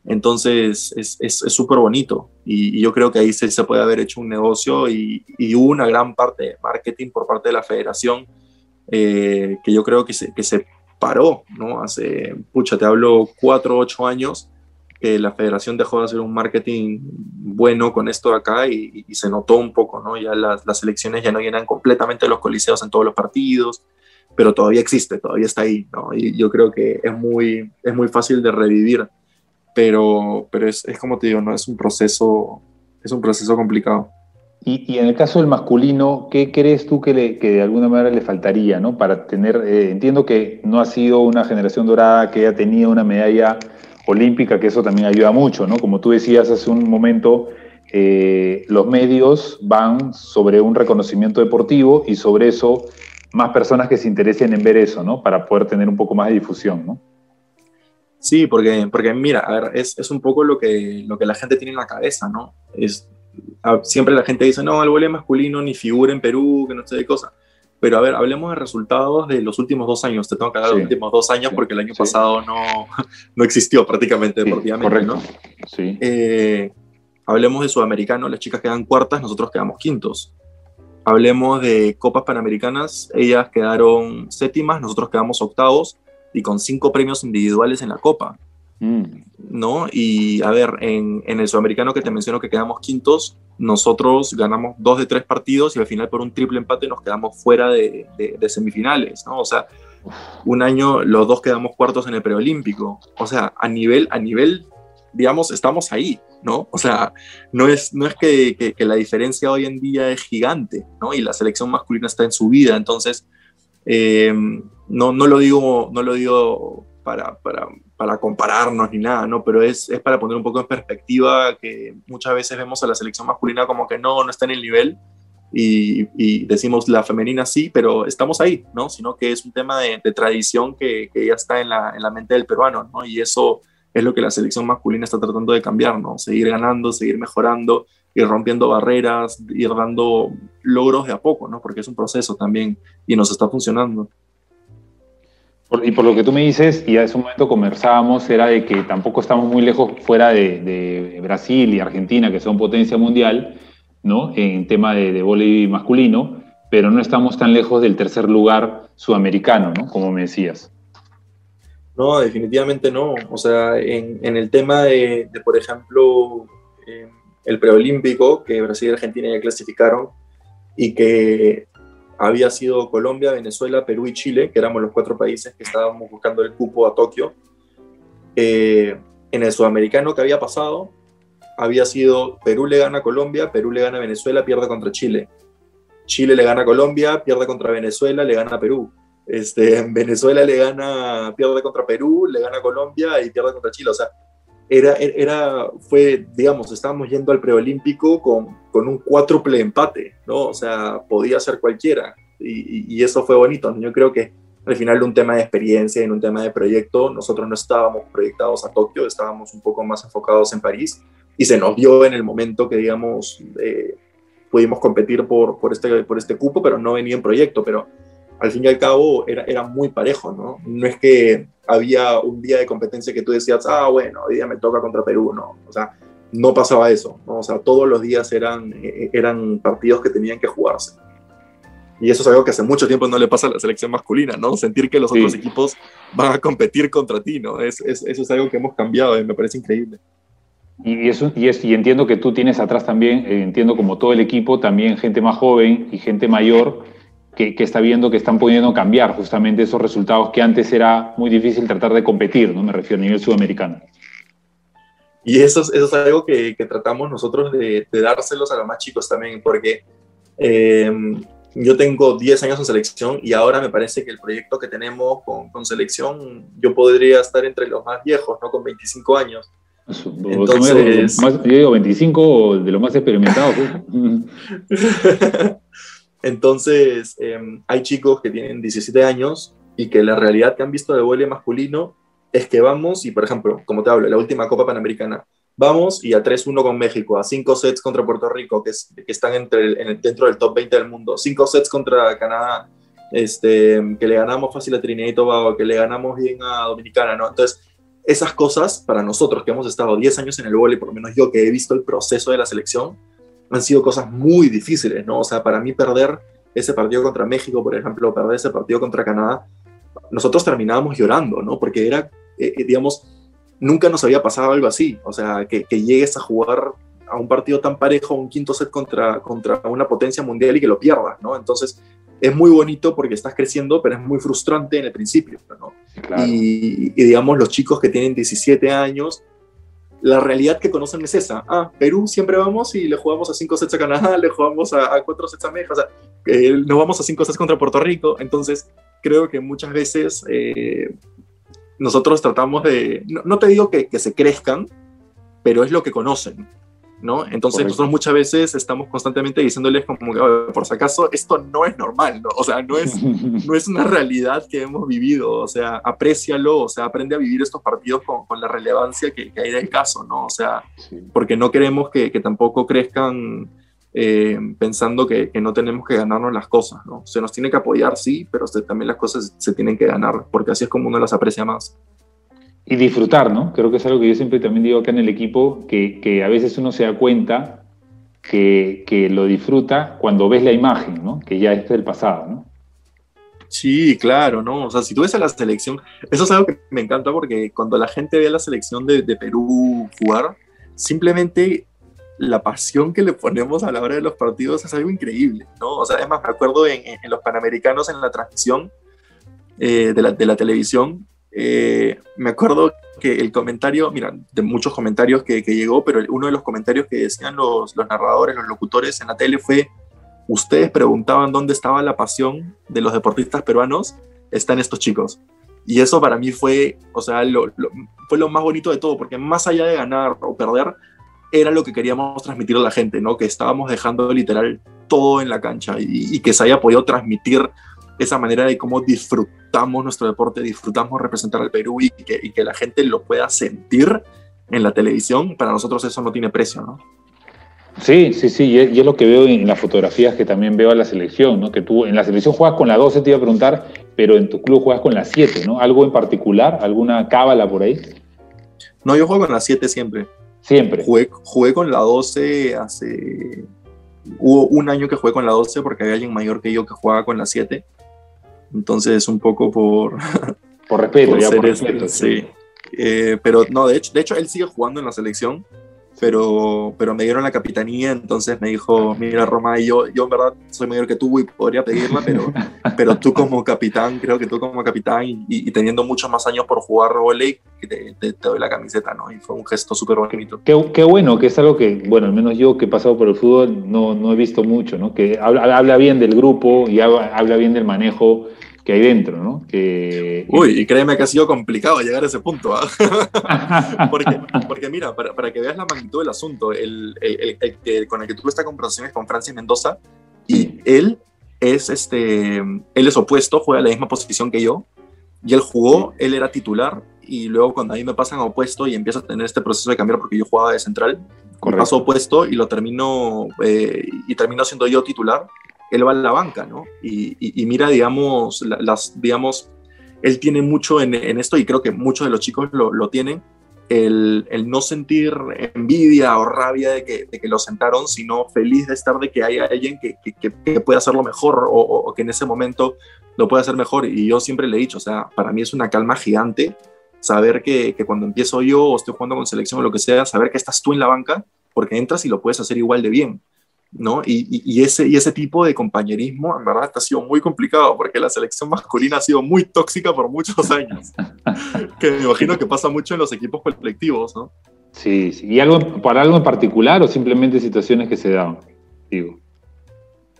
entonces es súper bonito y, yo creo que ahí se, puede haber hecho un negocio y, hubo una gran parte de marketing por parte de la federación eh, que yo creo que se, que paró, ¿no? Hace, pucha, te hablo cuatro ocho años que la federación dejó de hacer un marketing bueno con esto de acá y, y se notó un poco, ¿no? Ya las, las elecciones ya no llenan completamente los coliseos en todos los partidos, pero todavía existe, todavía está ahí, ¿no? Y yo creo que es muy, es muy fácil de revivir pero, pero es, es, como te digo, no es un proceso, es un proceso complicado. Y, y en el caso del masculino, ¿qué crees tú que, le, que de alguna manera le faltaría, ¿no? Para tener, eh, entiendo que no ha sido una generación dorada que haya tenido una medalla olímpica, que eso también ayuda mucho, ¿no? Como tú decías hace un momento, eh, los medios van sobre un reconocimiento deportivo y sobre eso más personas que se interesen en ver eso, ¿no? Para poder tener un poco más de difusión, ¿no? Sí, porque, porque mira, a ver, es, es, un poco lo que, lo que la gente tiene en la cabeza, ¿no? Es, siempre la gente dice, no, el voleibol masculino ni figura en Perú, que no sé de cosas. Pero a ver, hablemos de resultados de los últimos dos años. Te tengo que hablar de los últimos dos años porque el año pasado no, no existió prácticamente deportivamente. Correcto. ¿no? Sí. Eh, hablemos de Sudamericano, las chicas quedan cuartas, nosotros quedamos quintos. Hablemos de Copas Panamericanas, ellas quedaron séptimas, nosotros quedamos octavos y con cinco premios individuales en la Copa. Mm. ¿No? Y a ver, en, en, el sudamericano que te menciono que quedamos quintos, nosotros ganamos dos de tres partidos y al final por un triple empate nos quedamos fuera de, de, semifinales, ¿no? O sea, un año los dos quedamos cuartos en el preolímpico. O sea, a nivel, a nivel, digamos, estamos ahí, ¿no? O sea, no es, no es que, que, que la diferencia hoy en día es gigante, ¿no? Y la selección masculina está en su vida, entonces, eh, no, no, lo digo, no lo digo para, para, para, compararnos ni nada, ¿no? Pero es, es, para poner un poco en perspectiva que muchas veces vemos a la selección masculina como que no, no está en el nivel y, y decimos la femenina sí, pero estamos ahí, ¿no? Sino que es un tema de, tradición que, que, ya está en la, en la mente del peruano, ¿no? Y eso es lo que la selección masculina está tratando de cambiar, ¿no? Seguir ganando, seguir mejorando, ir rompiendo barreras, ir dando logros de a poco, ¿no? Porque es un proceso también y nos está funcionando. Y por lo que tú me dices, y hace un momento conversábamos, era de que tampoco estamos muy lejos fuera de, de Brasil y Argentina, que son potencia mundial, ¿no? En tema de, de voleibol masculino, pero no estamos tan lejos del tercer lugar sudamericano, ¿no? Como me decías. No, definitivamente no. O sea, en, en el tema de, de por ejemplo, eh, el preolímpico, que Brasil y Argentina ya clasificaron, y que había sido Colombia, Venezuela, Perú y Chile, que éramos los cuatro países que estábamos buscando el cupo a Tokio. Eh, en el sudamericano que había pasado, había sido Perú le gana a Colombia, Perú le gana a Venezuela, pierde contra Chile. Chile le gana a Colombia, pierde contra Venezuela, le gana a Perú. Este, Venezuela le gana, pierde contra Perú, le gana a Colombia y pierde contra Chile. O sea, era, era, fue, digamos, estábamos yendo al preolímpico con, con un cuádruple empate, ¿no? O sea, podía ser cualquiera. Y, eso fue bonito. Yo creo que al final un tema de experiencia, en un tema de proyecto, nosotros no estábamos proyectados a Tokio, estábamos un poco más enfocados en París y se nos dio en el momento que, digamos, eh, pudimos competir por, por, este, por este cupo, pero no venía en proyecto. Pero al fin y al cabo era, era muy parejo, ¿no? No es que había un día de competencia que tú decías, ah, bueno, hoy día me toca contra Perú, no, o sea, no pasaba eso, ¿no? o sea, todos los días eran, eh, eran partidos que tenían que jugarse. Y eso es algo que hace mucho tiempo no le pasa a la selección masculina, ¿no? Sentir que los sí. otros equipos van a competir contra ti, ¿no? Es, es, eso es algo que hemos cambiado y me parece increíble. Y, eso, y, es, y entiendo que tú tienes atrás también, eh, entiendo como todo el equipo, también gente más joven y gente mayor que, que, está viendo que están pudiendo cambiar justamente esos resultados que antes era muy difícil tratar de competir, ¿no? Me refiero a nivel sudamericano. Y eso, es, eso es algo que, que tratamos nosotros de, de, dárselos a los más chicos también, porque eh, yo tengo 10 años en selección y ahora me parece que el proyecto que tenemos con, con selección, yo podría estar entre los más viejos, ¿no? Con 25 años. Entonces, más, yo digo 25 de los más experimentados. Entonces, eh, hay chicos que tienen 17 años y que la realidad que han visto de vuelo masculino es que vamos y, por ejemplo, como te hablo, la última Copa Panamericana, vamos y a 3-1 con México, a 5 sets contra Puerto Rico, que, es, que están entre dentro del top 20 del mundo, 5 sets contra Canadá, este, que le ganamos fácil a Trinidad y Tobago, que le ganamos bien a Dominicana, ¿no? Entonces, esas cosas para nosotros que hemos estado 10 años en el vóley, por lo menos yo que he visto el proceso de la selección, han sido cosas muy difíciles, ¿no? O sea, para mí perder ese partido contra México, por ejemplo, perder ese partido contra Canadá, nosotros terminábamos llorando, ¿no? Porque era, eh, digamos, nunca nos había pasado algo así, o sea, que, que, llegues a jugar a un partido tan parejo, un quinto set contra, contra una potencia mundial y que lo pierdas, ¿no? Entonces, es muy bonito porque estás creciendo, pero es muy frustrante en el principio, ¿no? Claro. Y, y, digamos, los chicos que tienen 17 años, la realidad que conocen es esa. Ah, Perú siempre vamos y le jugamos a 5 sets a Canadá, le jugamos a 4 sets a México, o sea, eh, nos vamos a 5 sets contra Puerto Rico. Entonces, creo que muchas veces eh, nosotros tratamos de, no, no te digo que, que, se crezcan, pero es lo que conocen. ¿no? Entonces nosotros muchas veces estamos constantemente diciéndoles como que, por si acaso, esto no es normal, ¿no? O sea, no es, no es una realidad que hemos vivido, o sea, aprécialo, o sea, aprende a vivir estos partidos con, con la relevancia que, que, hay del caso, ¿no? O sea, porque no queremos que, que tampoco crezcan eh, pensando que, que, no tenemos que ganarnos las cosas, ¿no? Se nos tiene que apoyar, sí, pero también las cosas se tienen que ganar, porque así es como uno las aprecia más y disfrutar, ¿no? Creo que es algo que yo siempre también digo acá en el equipo, que, que a veces uno se da cuenta que, que, lo disfruta cuando ves la imagen, ¿no? Que ya es del pasado, ¿no? Sí, claro, ¿no? O sea, si tú ves a la selección, eso es algo que me encanta porque cuando la gente ve a la selección de, de Perú jugar, simplemente la pasión que le ponemos a la hora de los partidos es algo increíble, ¿no? O sea, además me acuerdo en, en los Panamericanos en la transmisión eh, de, la, de la televisión, eh, me acuerdo que el comentario, mira, de muchos comentarios que, que llegó, pero uno de los comentarios que decían los, los, narradores, los locutores en la tele fue, ustedes preguntaban dónde estaba la pasión de los deportistas peruanos, están estos chicos. Y eso para mí fue, o sea, lo, lo, fue lo más bonito de todo, porque más allá de ganar o perder, era lo que queríamos transmitir a la gente, ¿no? Que estábamos dejando literal todo en la cancha y, y que se haya podido transmitir esa manera de cómo disfrutamos nuestro deporte, disfrutamos representar al Perú y que, y que la gente lo pueda sentir en la televisión, para nosotros eso no tiene precio, ¿no? Sí, sí, sí, y es, y es, lo que veo en las fotografías que también veo a la selección, ¿no? Que tú en la selección juegas con la 12, te iba a preguntar, pero en tu club juegas con la 7, ¿no? ¿Algo en particular? ¿Alguna cábala por ahí? No, yo juego con la 7 siempre. Siempre. Jugué, jugué con la 12 hace... Hubo un año que jugué con la 12 porque había alguien mayor que yo que jugaba con la 7 entonces, un poco por... Por respeto, por ya por respeto. Sí. sí. Eh, pero no, de hecho, de hecho, él sigue jugando en la selección, pero, pero me dieron la capitanía, entonces me dijo, mira Roma, yo, yo en verdad soy mayor que tú y podría pedirla, pero, pero tú como capitán, creo que tú como capitán y, y teniendo muchos más años por jugar volei, te, te, te, doy la camiseta, ¿no? Y fue un gesto súper bonito. Qué, qué, bueno, que es algo que, bueno, al menos yo que he pasado por el fútbol no, no he visto mucho, ¿no? Que habla, habla bien del grupo y habla, habla bien del manejo que hay dentro, ¿no? Que... Uy, y créeme que ha sido complicado llegar a ese punto, ¿eh? porque, porque, mira, para, para, que veas la magnitud del asunto, el, el, el, el con el que tuve esta conversación es con Francis Mendoza, y él es, este, él es opuesto, juega la misma posición que yo, y él jugó, él era titular, y luego cuando a mí me pasan a opuesto y empiezo a tener este proceso de cambiar porque yo jugaba de central, Correcto. paso opuesto y lo termino, eh, y termino siendo yo titular, él va a la banca, ¿no? Y, y, y mira, digamos, las, digamos, él tiene mucho en, en, esto y creo que muchos de los chicos lo, lo tienen, el, el, no sentir envidia o rabia de que, de que, lo sentaron, sino feliz de estar de que haya alguien que, que, que pueda hacerlo mejor o, o, que en ese momento lo pueda hacer mejor. Y yo siempre le he dicho, o sea, para mí es una calma gigante saber que, cuando empiezo yo o estoy jugando con selección o lo que sea, saber que estás tú en la banca porque entras y lo puedes hacer igual de bien. ¿No? Y, y, y, ese, y ese tipo de compañerismo, en verdad, ha sido muy complicado porque la selección masculina ha sido muy tóxica por muchos años. que me imagino que pasa mucho en los equipos colectivos, ¿no? Sí, sí. ¿Y algo, para algo en particular o simplemente situaciones que se dan? Digo.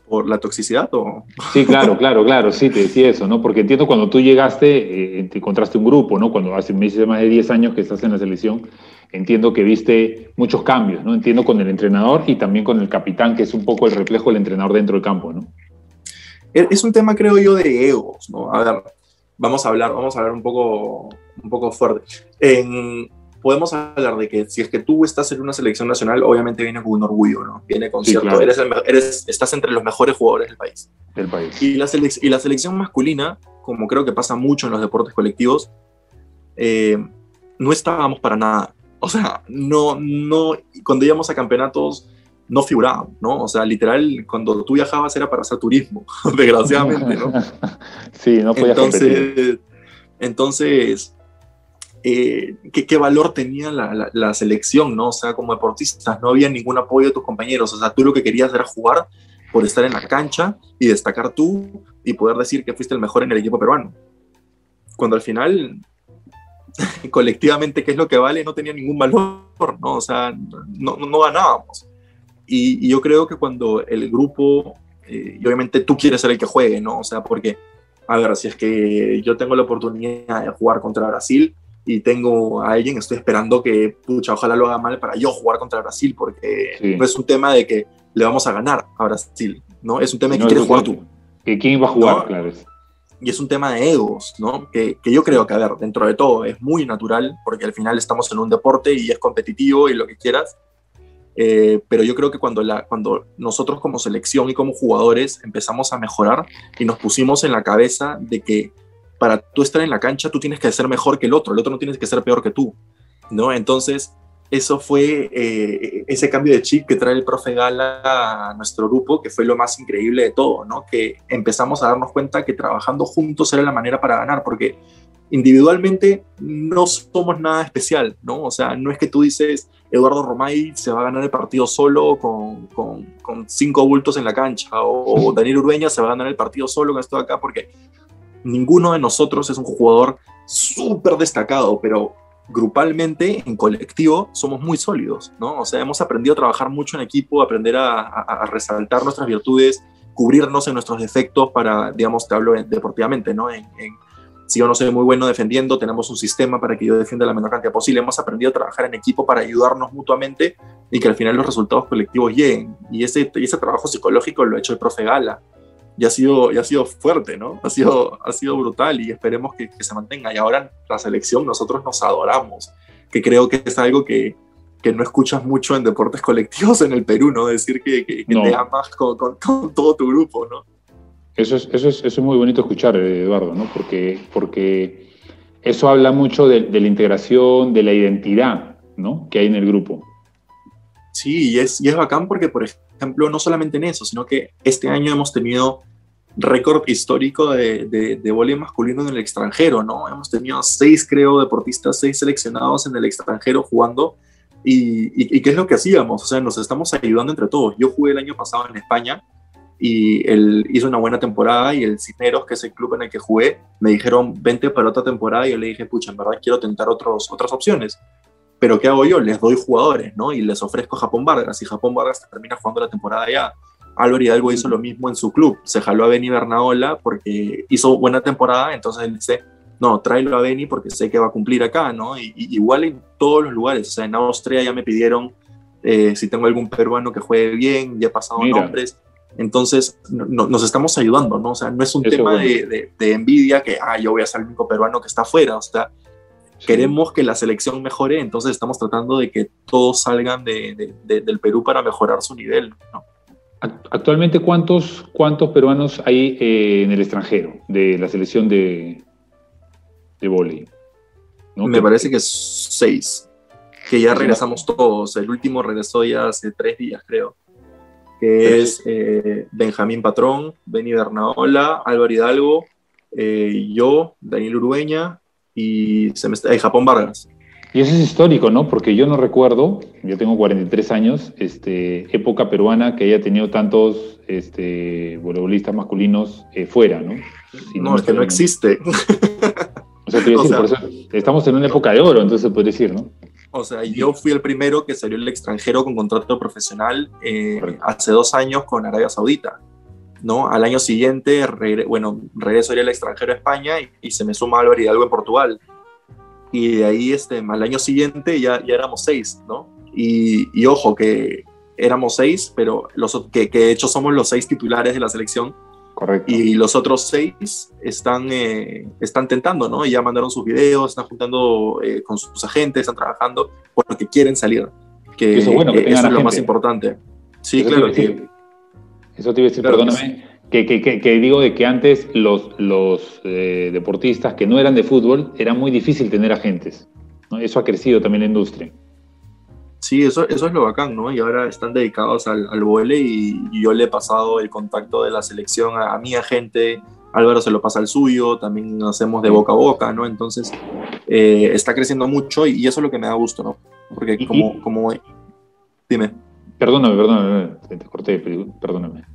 ¿Por la toxicidad o...? Sí, claro, claro, claro, sí, te decía eso, ¿no? Porque entiendo cuando tú llegaste, eh, te encontraste un grupo, ¿no? Cuando hace meses más de 10 años que estás en la selección, entiendo que viste muchos cambios, ¿no? Entiendo con el entrenador y también con el capitán, que es un poco el reflejo del entrenador dentro del campo, ¿no? Es un tema, creo yo, de egos, ¿no? A ver, vamos a hablar, vamos a hablar un poco, un poco fuerte. En, podemos hablar de que si es que tú estás en una selección nacional, obviamente viene con un orgullo, ¿no? Viene con sí, cierto, claro. eres, el, eres, estás entre los mejores jugadores del país. Del país. Y la, y la selección masculina, como creo que pasa mucho en los deportes colectivos, eh, no estábamos para nada. O sea, no, no, cuando íbamos a campeonatos no figurábamos, ¿no? O sea, literal, cuando tú viajabas era para hacer turismo, desgraciadamente, ¿no? sí, no podías Entonces, competir. entonces eh, ¿qué, ¿qué, valor tenía la, la, la, selección, ¿no? O sea, como deportistas, no había ningún apoyo de tus compañeros, o sea, tú lo que querías era jugar por estar en la cancha y destacar tú y poder decir que fuiste el mejor en el equipo peruano. Cuando al final colectivamente qué es lo que vale no tenía ningún valor, ¿no? O sea, no, no, no ganábamos. Y, y, yo creo que cuando el grupo, eh, y obviamente tú quieres ser el que juegue, ¿no? O sea, porque, a ver, si es que yo tengo la oportunidad de jugar contra Brasil, y tengo a alguien, estoy esperando que, pucha, ojalá lo haga mal para yo jugar contra Brasil, porque no es un tema de que le vamos a ganar a Brasil, ¿no? Es un tema de que quieres jugar tú. Que quién va a jugar, claro. Y es un tema de egos, ¿no? Que, que, yo creo que, a ver, dentro de todo es muy natural, porque al final estamos en un deporte y es competitivo y lo que quieras, eh, pero yo creo que cuando, la, cuando nosotros como selección y como jugadores empezamos a mejorar y nos pusimos en la cabeza de que para tú estar en la cancha tú tienes que ser mejor que el otro, el otro no tiene que ser peor que tú, ¿no? Entonces, eso fue eh, ese cambio de chip que trae el profe Gala a nuestro grupo, que fue lo más increíble de todo, ¿no? Que empezamos a darnos cuenta que trabajando juntos era la manera para ganar, porque individualmente no somos nada especial, ¿no? O sea, no es que tú dices, Eduardo Romay se va a ganar el partido solo con, con, cinco bultos en la cancha, o, Daniel Urbeña se va a ganar el partido solo con esto de acá, porque ninguno de nosotros es un jugador súper destacado, pero grupalmente, en colectivo, somos muy sólidos, ¿no? O sea, hemos aprendido a trabajar mucho en equipo, aprender a, resaltar nuestras virtudes, cubrirnos en nuestros defectos para, digamos, te hablo deportivamente, ¿no? si yo no soy muy bueno defendiendo, tenemos un sistema para que yo defienda la menor cantidad posible. Hemos aprendido a trabajar en equipo para ayudarnos mutuamente y que al final los resultados colectivos lleguen. Y ese, ese trabajo psicológico lo ha hecho el profe Gala. Y ha sido, y ha sido fuerte, ¿no? Ha sido, ha sido brutal y esperemos que, se mantenga. Y ahora la selección nosotros nos adoramos, que creo que es algo que, que no escuchas mucho en deportes colectivos en el Perú, ¿no? Decir que, que, te amas con, con, con todo tu grupo, ¿no? Eso es, eso es, eso es muy bonito escuchar, Eduardo, ¿no? Porque, porque eso habla mucho de, la integración, de la identidad, ¿no? Que hay en el grupo. Sí, y es, y es bacán porque, por ejemplo, no solamente en eso, sino que este año hemos tenido récord histórico de, de, de masculino en el extranjero, ¿no? Hemos tenido seis, creo, deportistas, seis seleccionados en el extranjero jugando. Y, y, y, qué es lo que hacíamos? O sea, nos estamos ayudando entre todos. Yo jugué el año pasado en España y él hizo una buena temporada y el Cisneros, que es el club en el que jugué, me dijeron, vente para otra temporada y yo le dije, pucha, en verdad quiero tentar otros, otras opciones. Pero ¿qué hago yo? Les doy jugadores, ¿no? Y les ofrezco a Japón Vargas y Japón Vargas termina jugando la temporada ya. Álvaro Hidalgo hizo lo mismo en su club. Se jaló a Benny Bernaola porque hizo buena temporada, entonces él dice, no, tráelo a Benny porque sé que va a cumplir acá, ¿no? Y, igual en todos los lugares. O sea, en Austria ya me pidieron eh, si tengo algún peruano que juegue bien, ya he pasado nombres. Entonces, nos estamos ayudando, ¿no? O sea, no es un tema de, envidia que, ah, yo voy a ser el único peruano que está afuera, o sea, queremos que la selección mejore, entonces estamos tratando de que todos salgan del Perú para mejorar su nivel, ¿no? Actualmente, ¿cuántos, cuántos peruanos hay eh, en el extranjero de la selección de, de vóley? Me parece que seis, que ya regresamos todos. El último regresó ya hace tres días, creo que es eh, Benjamín Patrón, Benny Bernaola, Álvaro Hidalgo, eh, yo, Daniel Urueña y, se me Japón Vargas. Y eso es histórico, ¿no? Porque yo no recuerdo, yo tengo 43 años, este, época peruana que haya tenido tantos este, voleibolistas masculinos eh, fuera, ¿no? no, es que no existe. O sea, decir, por eso estamos en una época de oro, entonces puede decir, ¿no? O sea, yo fui el primero que salió el extranjero con contrato profesional eh, hace dos años con Arabia Saudita. ¿No? Al año siguiente, bueno, regreso al extranjero a España y, se me suma Álvaro Hidalgo en Portugal. Y de ahí, este, al año siguiente, ya, ya éramos seis, ¿no? Y, y ojo, que éramos seis, pero los, que, que de hecho somos los seis titulares de la selección Correcto. Y los otros seis están, eh, están tentando, ¿no? Ya mandaron sus videos, están juntando eh, con sus agentes, están trabajando porque quieren salir. Que, eso, bueno, que es lo más importante. Sí, claro. Que, eso te iba a decir, perdóname, que, que, digo de que antes los, los eh, deportistas que no eran de fútbol era muy difícil tener agentes. ¿no? Eso ha crecido también la industria. Sí, eso, eso es lo bacán, ¿no? Y ahora están dedicados al, al y, yo le he pasado el contacto de la selección a, mi agente, Álvaro se lo pasa al suyo, también hacemos de boca a boca, ¿no? Entonces, eh, está creciendo mucho y, eso es lo que me da gusto, ¿no? Porque como, como... Dime. Perdóname, perdóname, te corté, perdóname.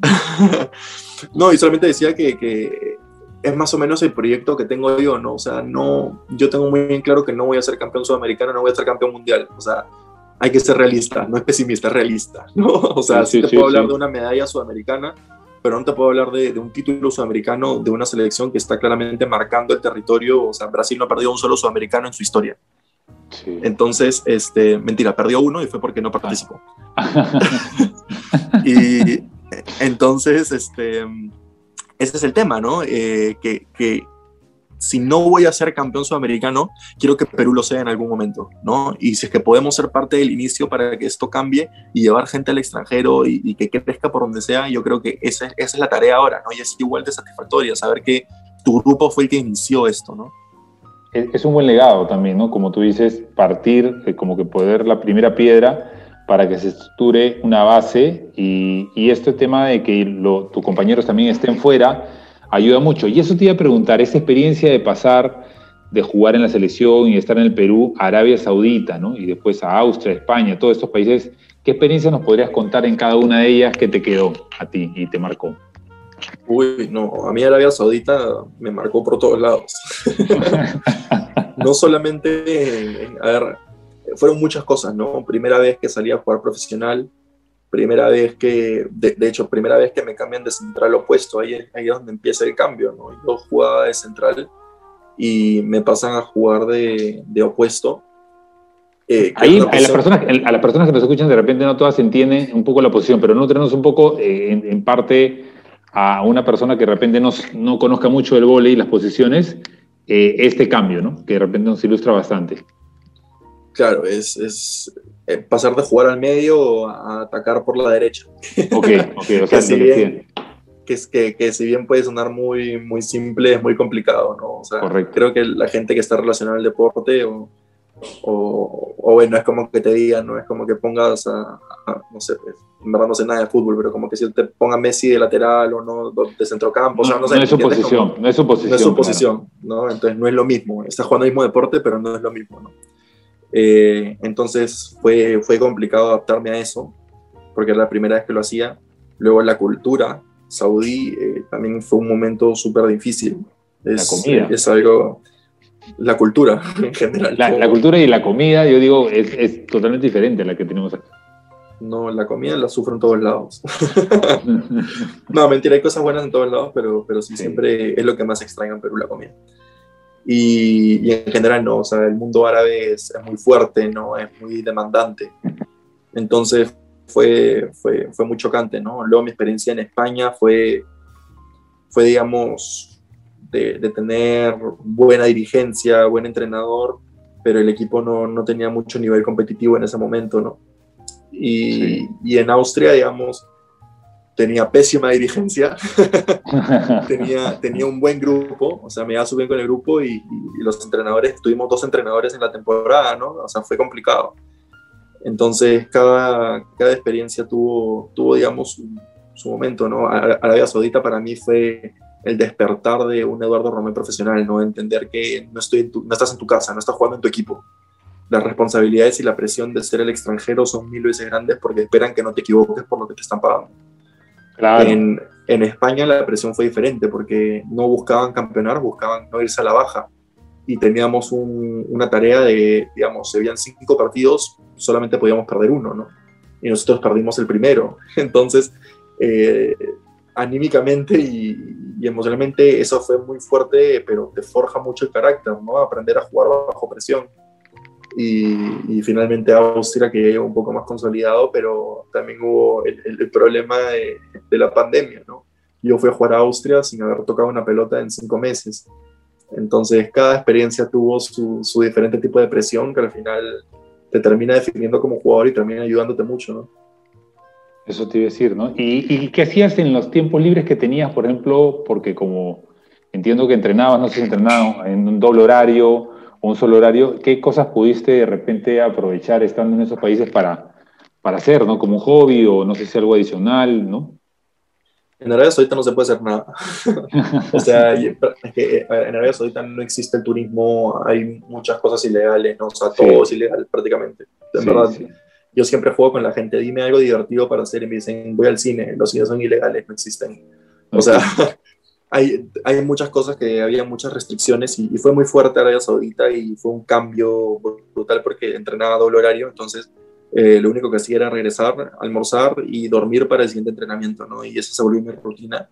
no, y solamente decía que, que es más o menos el proyecto que tengo yo, ¿no? O sea, no, yo tengo muy bien claro que no voy a ser campeón sudamericano, no voy a ser campeón mundial, o sea, hay que ser realista, no es pesimista, realista, ¿no? O sea, sí, te puedo hablar de una medalla sudamericana, pero no te puedo hablar de, un título sudamericano de una selección que está claramente marcando el territorio. O sea, Brasil no ha perdido un solo sudamericano en su historia. Entonces, este, mentira, perdió uno y fue porque no participó. y entonces, este, ese es el tema, ¿no? Eh, que, que si no voy a ser campeón sudamericano, quiero que Perú lo sea en algún momento, ¿no? Y si es que podemos ser parte del inicio para que esto cambie y llevar gente al extranjero y, que crezca por donde sea, yo creo que esa, esa, es la tarea ahora, ¿no? Y es igual de satisfactoria, saber que tu grupo fue el que inició esto, ¿no? Es un buen legado también, ¿no? Como tú dices, partir, eh, como que poder la primera piedra para que se estructure una base y, y este tema de que tus compañeros también estén fuera, ayuda mucho. Y eso te iba a preguntar, esa experiencia de pasar de jugar en la selección y estar en el Perú Arabia Saudita, ¿no? Y después a Austria, España, todos estos países, ¿qué experiencia nos podrías contar en cada una de ellas que te quedó a ti y te marcó? Uy, no, a mí Arabia Saudita me marcó por todos lados. no solamente, a ver, fueron muchas cosas, ¿no? Primera vez que salí a jugar profesional, primera vez que, de, hecho, primera vez que me cambian de central opuesto, ahí, ahí es donde empieza el cambio, ¿no? Yo jugaba de central y me pasan a jugar de, de opuesto. Eh, ahí a, las personas, a las personas que nos escuchan de repente no todas entienden un poco la posición, pero no tenemos un poco eh, en, parte a una persona que de repente no, no conozca mucho el vóley y las posiciones, eh, este cambio, ¿no? Que de repente nos ilustra bastante. Claro, es, es eh, pasar de jugar al medio a atacar por la derecha. Ok, ok, o sea, que, si bien, que, es, que, que, si bien puede sonar muy, muy simple, es muy complicado, ¿no? O sea, Correcto. creo que la gente que está relacionada al deporte o, o, o, bueno, es como que te digan, no es como que pongas a, no sé, pues, en verdad no sé nada de fútbol, pero como que si te ponga Messi de lateral o no de centrocampo, no, o sea, no, sé, no es su posición, no es su posición. No es su posición, ¿no? Entonces no es lo mismo, está jugando el mismo deporte, pero no es lo mismo, ¿no? Eh, entonces fue, fue complicado adaptarme a eso, porque era la primera vez que lo hacía. Luego la cultura saudí eh, también fue un momento súper difícil. Es, la comida. Es algo, la cultura en general. La, cultura y la comida, yo digo, es, es, totalmente diferente a la que tenemos aquí. No, la comida la sufro en todos lados. no, mentira, hay cosas buenas en todos lados, pero, pero sí, siempre es lo que más extraña en Perú, la comida. Y, en general no, o sea, el mundo árabe es, muy fuerte, ¿no? Es muy demandante. Entonces fue, fue, fue muy chocante, ¿no? Luego mi experiencia en España fue, fue digamos, de, de tener buena dirigencia, buen entrenador, pero el equipo no, no, tenía mucho nivel competitivo en ese momento, ¿no? Y, y en Austria, digamos, tenía pésima dirigencia, tenía, tenía un buen grupo, o sea, me iba súper bien con el grupo y, los entrenadores, tuvimos dos entrenadores en la temporada, ¿no? O sea, fue complicado. Entonces, cada, cada experiencia tuvo, tuvo digamos, su, momento, ¿no? Arabia Saudita para mí fue el despertar de un Eduardo Román profesional, ¿no? Entender que no, estoy no estás en tu casa, no estás jugando en tu equipo. Las responsabilidades y la presión de ser el extranjero son mil veces grandes porque esperan que no te equivoques por lo que te están pagando. En, en, España la presión fue diferente porque no buscaban campeonar, buscaban no irse a la baja. Y teníamos una tarea de, digamos, se habían cinco partidos, solamente podíamos perder uno, ¿no? Y nosotros perdimos el primero. Entonces, eh, anímicamente y, y, emocionalmente eso fue muy fuerte, pero te forja mucho el carácter, ¿no? Aprender a jugar bajo presión y, finalmente Austria que llegó un poco más consolidado, pero también hubo el, problema de, la pandemia, ¿no? Yo fui a jugar a Austria sin haber tocado una pelota en cinco meses. Entonces, cada experiencia tuvo su, su, diferente tipo de presión que al final te termina definiendo como jugador y termina ayudándote mucho, ¿no? Eso te iba a decir, ¿no? ¿Y, ¿Y, qué hacías en los tiempos libres que tenías, por ejemplo? Porque como entiendo que entrenabas, no sé si entrenabas en un doble horario, un solo horario, ¿qué cosas pudiste de repente aprovechar estando en esos países para, para hacer, ¿no? Como un hobby o no sé si algo adicional, ¿no? En Arabia Saudita no se puede hacer nada. o sea, es que eh, en Arabia Saudita no existe el turismo, hay muchas cosas ilegales, ¿no? O sea, todo es ilegal prácticamente. En verdad, yo siempre juego con la gente, dime algo divertido para hacer y me dicen, voy al cine, los cines son ilegales, no existen. O sea, hay, hay muchas cosas que había muchas restricciones y, fue muy fuerte Arabia Saudita y fue un cambio brutal porque entrenaba doble horario, entonces eh, lo único que hacía era regresar, almorzar y dormir para el siguiente entrenamiento, ¿no? Y esa se volvió mi rutina,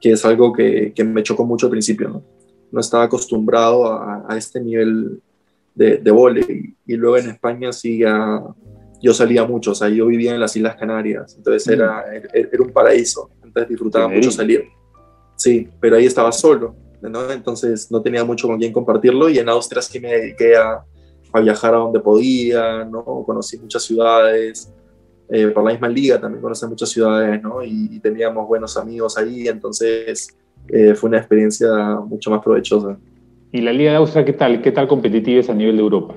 que es algo que, que me chocó mucho al principio, ¿no? No estaba acostumbrado a, a este nivel de, de y, luego en España sí ya, yo salía mucho, o sea, yo vivía en las Islas Canarias, entonces era, mm. era, era un paraíso, entonces disfrutaba mucho salir. Sí, pero ahí estaba solo, ¿no? Entonces no tenía mucho con quién compartirlo y en Austria sí me dediqué a, a viajar a donde podía, ¿no? Conocí muchas ciudades, eh, por la misma liga también conocí muchas ciudades, ¿no? Y, teníamos buenos amigos ahí, entonces eh, fue una experiencia mucho más provechosa. ¿Y la Liga de Austria qué tal? ¿Qué tal competitiva es a nivel de Europa?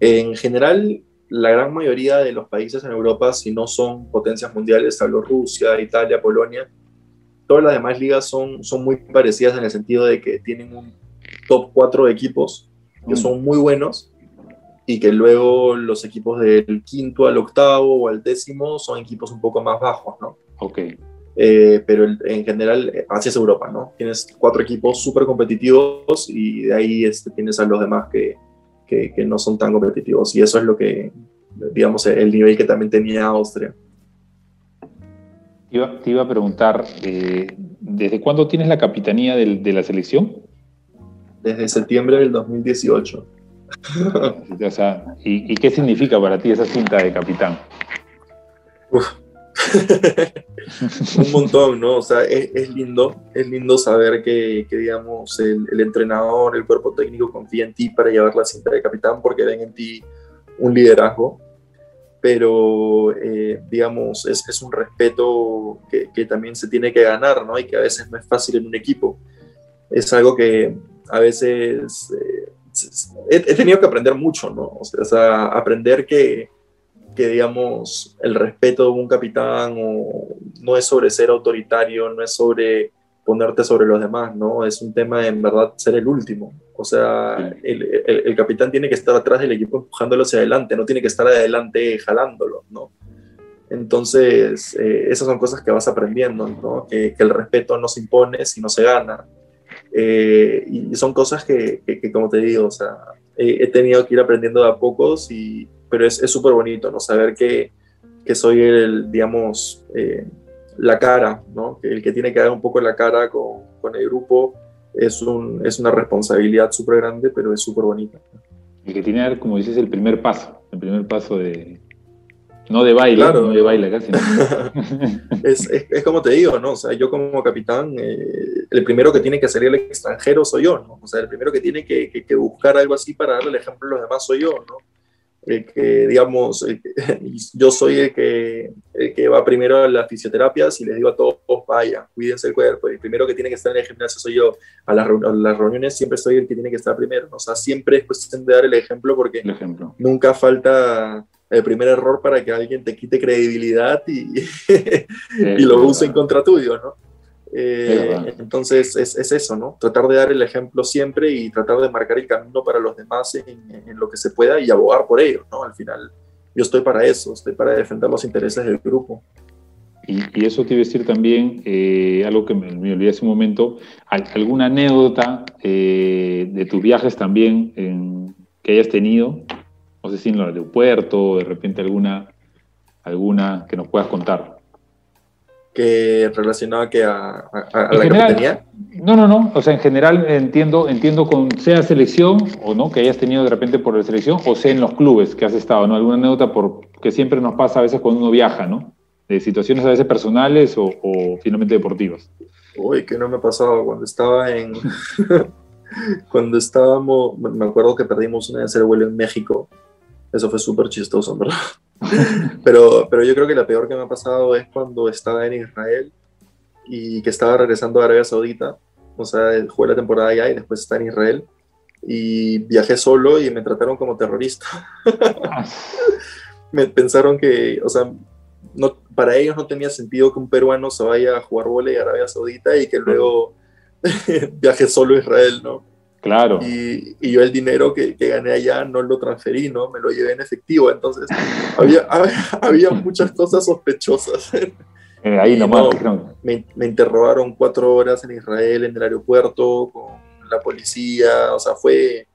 En general, la gran mayoría de los países en Europa, si no son potencias mundiales, hablo Rusia, Italia, Polonia, todas las demás ligas son, son muy parecidas en el sentido de que tienen un top 4 de equipos que son muy buenos y que luego los equipos del quinto al octavo o al décimo son equipos un poco más bajos, ¿no? Ok. Eh, pero en general, así es Europa, ¿no? Tienes cuatro equipos súper competitivos y de ahí este, tienes a los demás que, que, que, no son tan competitivos. Y eso es lo que, digamos, el nivel que también tenía Austria. Te iba, te iba a preguntar, eh, ¿desde cuándo tienes la capitanía de la selección? desde septiembre del 2018. o sea, ¿y, ¿y, qué significa para ti esa cinta de capitán? Un montón, ¿no? O sea, es, es, lindo, es lindo saber que, que digamos, el, el, entrenador, el cuerpo técnico confía en ti para llevar la cinta de capitán porque ven en ti un liderazgo, pero, eh, digamos, es, es, un respeto que, que también se tiene que ganar, ¿no? Y que a veces no es fácil en un equipo. Es algo que, a veces eh, he, he, tenido que aprender mucho, ¿no? O sea, o sea aprender que, que, digamos, el respeto de un capitán o, no es sobre ser autoritario, no es sobre ponerte sobre los demás, ¿no? Es un tema de, en verdad, ser el último. O sea, el, el, el, capitán tiene que estar atrás del equipo empujándolo hacia adelante, no tiene que estar adelante jalándolo, ¿no? Entonces, eh, esas son cosas que vas aprendiendo, ¿no? Que, que, el respeto no se impone, sino se gana. Eh, y son cosas que, que, que, como te digo, o sea, he, he, tenido que ir aprendiendo de a pocos, y, pero es súper bonito, ¿no? Saber que, que soy el, digamos, eh, la cara, ¿no? El que tiene que dar un poco la cara con, con el grupo es, un, es una responsabilidad súper grande, pero es súper bonita. El que tiene que dar, como dices, el primer paso, el primer paso de, no de baile, claro. no de baile casi. ¿no? es, es, es, como te digo, ¿no? O sea, yo como capitán, eh, el primero que tiene que salir al extranjero soy yo, ¿no? O sea, el primero que tiene que, que, que buscar algo así para darle el ejemplo a los demás soy yo, ¿no? El que, digamos, el que, yo soy el que, el que va primero a las fisioterapias y les digo a todos, vayan, cuídense el cuerpo. El primero que tiene que estar en el gimnasio soy yo. A las, a las reuniones siempre soy el que tiene que estar primero. O sea, siempre es cuestión de dar el ejemplo porque el ejemplo. nunca falta el primer error para que alguien te quite credibilidad y, y lo use en contra tuyo, ¿no? Eh, entonces es, es, eso, ¿no? Tratar de dar el ejemplo siempre y tratar de marcar el camino para los demás en, en, lo que se pueda y abogar por ello, ¿no? Al final yo estoy para eso, estoy para defender los intereses del grupo. Y, y eso te iba a decir también, eh, algo que me, me, olvidé hace un momento, alguna anécdota eh, de tus viajes también en, que hayas tenido, no sé si en el aeropuerto, de repente alguna, alguna que nos puedas contar. Que relacionada que a, a, a la general, capitanía. No, no, no. O sea, en general entiendo, entiendo con sea selección o no, que hayas tenido de repente por la selección, o sea en los clubes que has estado, ¿no? Alguna anécdota por, que siempre nos pasa a veces cuando uno viaja, ¿no? De situaciones a veces personales o, o finalmente deportivas. Uy, que no me ha pasado cuando estaba en. cuando estábamos. Me acuerdo que perdimos una el vuelo en México eso fue súper chistoso, ¿verdad? Pero, pero yo creo que la peor que me ha pasado es cuando estaba en Israel y que estaba regresando a Arabia Saudita. O sea, jugué la temporada allá y después está en Israel. Y viajé solo y me trataron como terrorista. me pensaron que, o sea, no, para ellos no tenía sentido que un peruano se vaya a jugar vole a Arabia Saudita y que luego viaje solo a Israel, ¿no? Claro. Y, y, yo el dinero que, que, gané allá no lo transferí, ¿no? Me lo llevé en efectivo. Entonces, había, había muchas cosas sospechosas. Eh, ahí nomás. No, me, me, interrogaron cuatro horas en Israel, en el aeropuerto, con la policía. O sea, fue,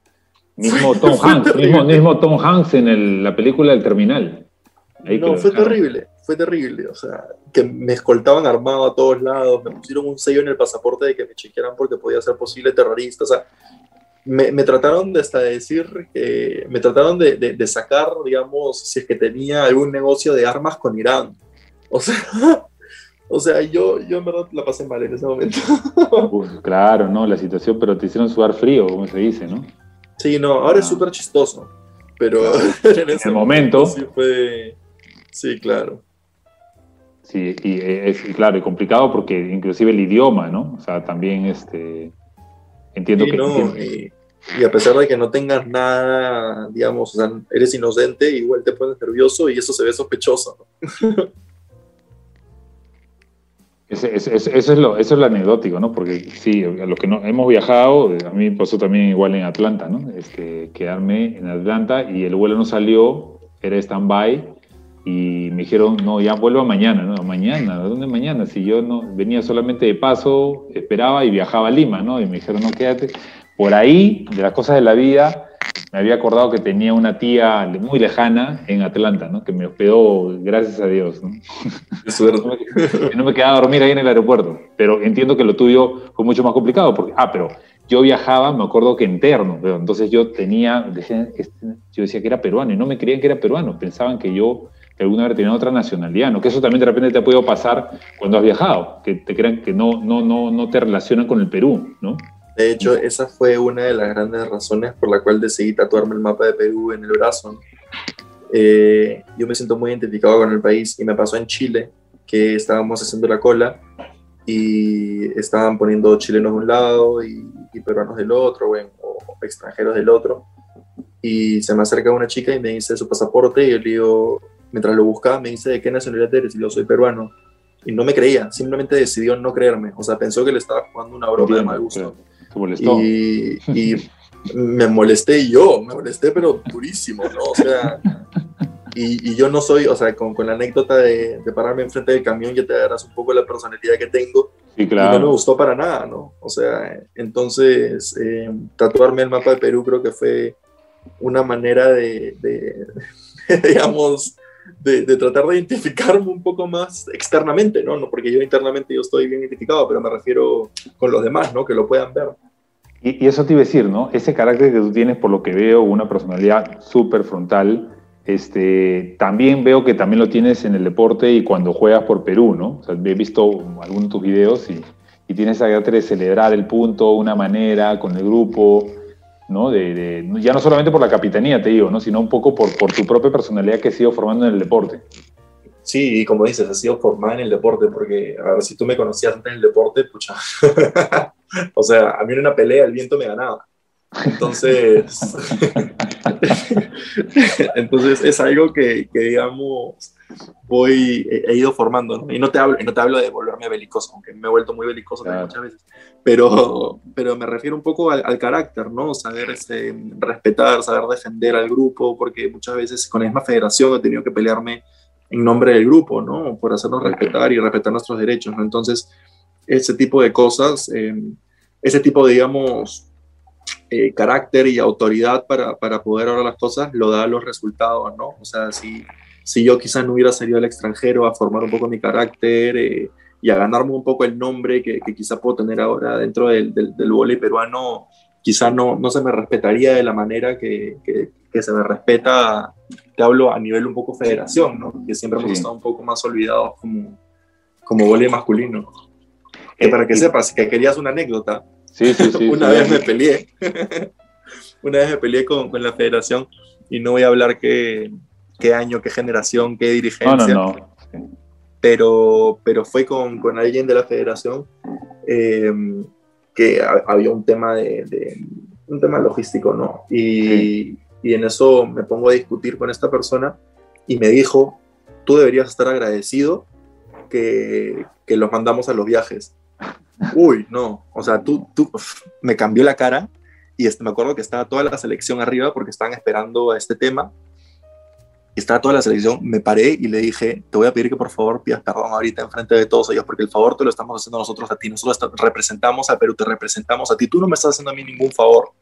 Mismo Tom Hanks, mismo, Tom Hanks en la película El Terminal. no, fue terrible, fue terrible. O sea, que me escoltaban armado a todos lados, me pusieron un sello en el pasaporte de que me chequearan porque podía ser posible terrorista. O sea, me, me trataron de hasta decir, que me trataron de, de, sacar, digamos, si es que tenía algún negocio de armas con Irán. O sea, o sea yo, yo en verdad la pasé mal en ese momento. claro, ¿no? La situación, pero te hicieron sudar frío, como se dice, ¿no? Sí, no, ahora es ah. súper chistoso, pero en ese momento, sí fue... Sí, claro. Sí, y es claro, y complicado porque inclusive el idioma, ¿no? O sea, también este entiendo que... y, a pesar de que no tengas nada, digamos, o sea, eres inocente, igual te pones nervioso y eso se ve sospechoso, ¿no? eso, es lo, eso es lo anecdótico, ¿no? Porque sí, a los que no hemos viajado, a mí pasó también igual en Atlanta, ¿no? Este, quedarme en Atlanta y el vuelo no salió, era stand-by y me dijeron, no, ya vuelvo mañana, ¿no? Mañana, ¿dónde mañana? Si yo no venía solamente de paso, esperaba y viajaba a Lima, ¿no? Y me dijeron, no, quédate. Por ahí, de las cosas de la vida, me había acordado que tenía una tía muy lejana en Atlanta, ¿no? Que me hospedó, gracias a Dios, ¿no? que no me quedaba a dormir ahí en el aeropuerto. Pero entiendo que lo tuyo fue mucho más complicado, porque, ah, pero yo viajaba, me acuerdo que interno, pero entonces yo tenía, este, yo decía que era peruano y no me creían que era peruano, pensaban que yo que alguna vez tenía otra nacionalidad, ¿no? Que eso también de repente te ha podido pasar cuando has viajado, que te crean que no, no, no, no te relacionan con el Perú, ¿no? De hecho, esa fue una de las grandes razones por la cual decidí tatuarme el mapa de Perú en el brazo. Eh, yo me siento muy identificado con el país y me pasó en Chile, que estábamos haciendo la cola y estaban poniendo chilenos de un lado y, peruanos del otro, o, extranjeros del otro. Y se me acerca una chica y me dice su pasaporte y yo le digo, mientras lo buscaba, me dice de qué nacionalidad eres y yo soy peruano. Y no me creía, simplemente decidió no creerme. O sea, pensó que le estaba jugando una broma de mal gusto. Y, y me molesté yo, me molesté, pero durísimo, ¿no? O sea, y, y yo no soy, o sea, con, con la anécdota de, de, pararme enfrente del camión ya te darás un poco la personalidad que tengo. Sí, claro. Y no me gustó para nada, ¿no? O sea, entonces, eh, tatuarme el mapa de Perú creo que fue una manera de, de digamos, de, de, tratar de identificarme un poco más externamente, ¿no? ¿no? Porque yo internamente yo estoy bien identificado, pero me refiero con los demás, ¿no? Que lo puedan ver. Y, y eso te iba a decir, ¿no? Ese carácter que tú tienes, por lo que veo, una personalidad súper frontal, este, también veo que también lo tienes en el deporte y cuando juegas por Perú, ¿no? O sea, he visto algunos de tus videos y, y tienes esa carácter de celebrar el punto, una manera, con el grupo, ¿no? De, ya no solamente por la capitanía, te digo, ¿no? sino un poco por, por tu propia personalidad que has ido formando en el deporte. Sí, y como dices, has sido formada en el deporte, porque a ver, si tú me conocías antes en el deporte, pucha, o sea, a mí en una pelea el viento me ganaba. Entonces, entonces es algo que, que digamos, voy, he, ido formando, Y no te hablo, y no te hablo de volverme belicoso, aunque me he vuelto muy belicoso muchas veces, pero, pero me refiero un poco al, carácter, ¿no? Saber este, respetar, saber defender al grupo, porque muchas veces con la misma federación he tenido que pelearme en nombre del grupo, ¿no? Por hacernos respetar y respetar nuestros derechos, ¿no? Entonces, ese tipo de cosas, eh, ese tipo de, digamos, eh, carácter y autoridad para, para poder hablar las cosas, lo da los resultados, ¿no? O sea, si si yo quizás no hubiera salido al extranjero a formar un poco mi carácter eh, y a ganarme un poco el nombre que, que quizás puedo tener ahora dentro del, del, del peruano, quizás no, no se me respetaría de la manera que, que, se me respeta, te hablo a nivel un poco federación, ¿no? que siempre hemos estado un poco más olvidados como, como vóley masculino. Que para que sepas, que querías una anécdota, sí, sí, sí, una vez me peleé, una vez me peleé con, con la federación y no voy a hablar que qué año, qué generación, qué dirigencia. No, no, no. Pero, pero fue con, con alguien de la federación eh, que había un tema de, un tema logístico, ¿no? Y, y, en eso me pongo a discutir con esta persona y me dijo, tú deberías estar agradecido que, que los mandamos a los viajes. Uy, no, o sea, tú, tú, me cambió la cara y este, me acuerdo que estaba toda la selección arriba porque estaban esperando a este tema. Estaba toda la selección, me paré y le dije, te voy a pedir que por favor pidas perdón ahorita en frente de todos ellos, porque el favor te lo estamos haciendo nosotros a ti, nosotros representamos a Perú, te representamos a ti, tú no me estás haciendo a mí ningún favor,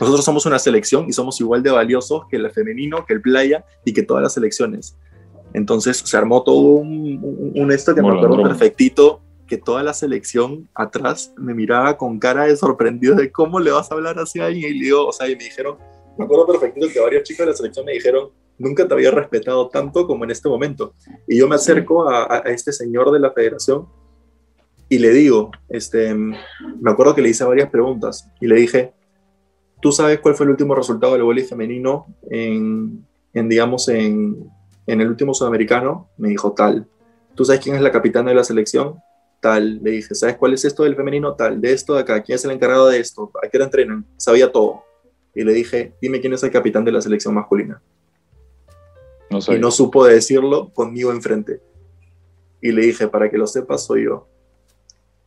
Nosotros somos una selección y somos igual de valiosos que el femenino, que el playa y que todas las selecciones. Entonces se armó todo un, un, esto que me acuerdo perfectito, que toda la selección atrás me miraba con cara de sorprendido de cómo le vas a hablar así a alguien. Y le digo, o sea, y me dijeron, me acuerdo perfectito que varios chicos de la selección me dijeron, nunca te había respetado tanto como en este momento. Y yo me acerco a, a este señor de la federación y le digo, este, me acuerdo que le hice varias preguntas y le dije, ¿tú sabes cuál fue el último resultado del voleibol femenino en, en digamos, en, en, el último sudamericano? Me dijo tal. ¿Tú sabes quién es la capitana de la selección? Tal. Le dije, ¿sabes cuál es esto del femenino? Tal. De esto de acá. ¿Quién es el encargado de esto? ¿A qué hora entrenan? Sabía todo. Y le dije, dime quién es el capitán de la selección masculina. No y no supo decirlo conmigo enfrente. Y le dije, para que lo sepas, soy yo.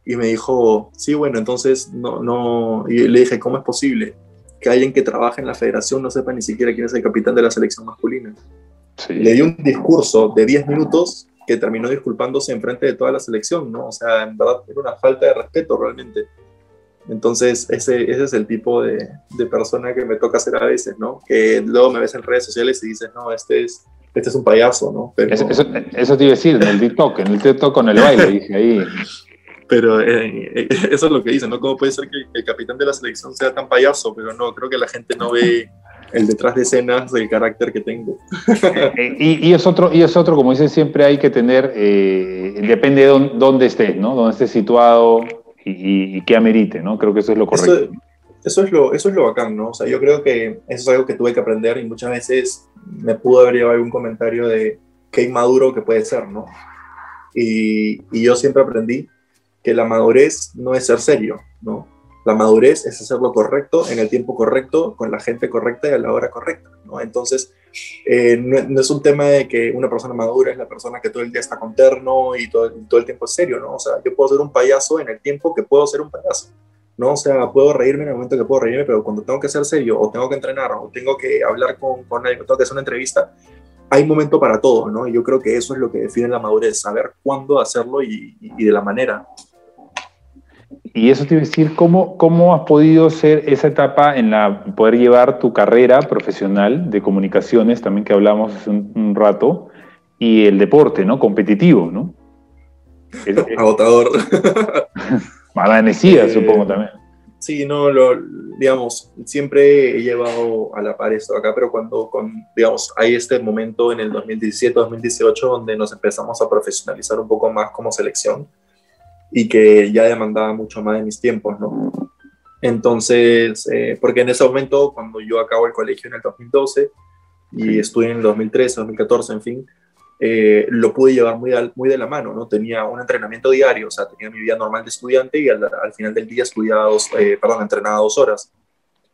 Y me dijo, sí, bueno, entonces no, no, y le dije, ¿cómo es posible que alguien que trabaja en la federación no sepa ni siquiera quién es el capitán de la selección masculina? Le di un discurso de 10 minutos que terminó disculpándose en frente de toda la selección, ¿no? O sea, en verdad era una falta de respeto realmente. Entonces, ese, ese es el tipo de, de, persona que me toca ser a veces, ¿no? Que luego me ves en redes sociales y dices, no, este es, este es un payaso, ¿no? Pero... Eso, eso, eso, te iba a decir, en el TikTok, en el TikTok con el baile, dije ahí. Pero eh, eso es lo que dicen, ¿no? ¿Cómo puede ser que el capitán de la selección sea tan payaso? Pero no, creo que la gente no ve el detrás de escenas del carácter que tengo. Eh, y, y, es otro, y es otro, como dicen siempre, hay que tener, depende de dónde, estés, ¿no? Dónde estés situado y, qué amerite, ¿no? Creo que eso es lo correcto. Eso, es lo, eso es lo bacán, ¿no? O sea, yo creo que eso es algo que tuve que aprender y muchas veces me pudo haber llevado algún comentario de qué inmaduro que puede ser, ¿no? Y, y yo siempre aprendí que la madurez no es ser serio, ¿no? La madurez es hacer lo correcto en el tiempo correcto, con la gente correcta y a la hora correcta, ¿no? Entonces, eh, no, es un tema de que una persona madura es la persona que todo el día está con terno y todo, el tiempo es serio, ¿no? O sea, yo puedo ser un payaso en el tiempo que puedo ser un payaso, ¿no? O sea, puedo reírme en el momento que puedo reírme, pero cuando tengo que ser serio o tengo que entrenar o tengo que hablar con, con alguien, tengo que hacer una entrevista, hay momento para todo, ¿no? Y yo creo que eso es lo que define la madurez, saber cuándo hacerlo y, y de la manera. Y eso te iba a decir, ¿cómo, ¿cómo has podido ser esa etapa en la poder llevar tu carrera profesional de comunicaciones, también que hablamos hace un, rato, y el deporte, ¿no? Competitivo, ¿no? Agotador. Malanecida, eh, supongo también. Sí, no, lo, digamos, siempre he llevado a la par esto acá, pero cuando, con, digamos, hay este momento en el 2017-2018 donde nos empezamos a profesionalizar un poco más como selección, y que ya demandaba mucho más de mis tiempos, ¿no? Entonces, eh, porque en ese momento, cuando yo acabo el colegio en el 2012 y estuve en el 2013, 2014, en fin, eh, lo pude llevar muy, muy de la mano, ¿no? Tenía un entrenamiento diario, o sea, tenía mi vida normal de estudiante y al, final del día estudiaba dos, eh, perdón, entrenaba dos horas.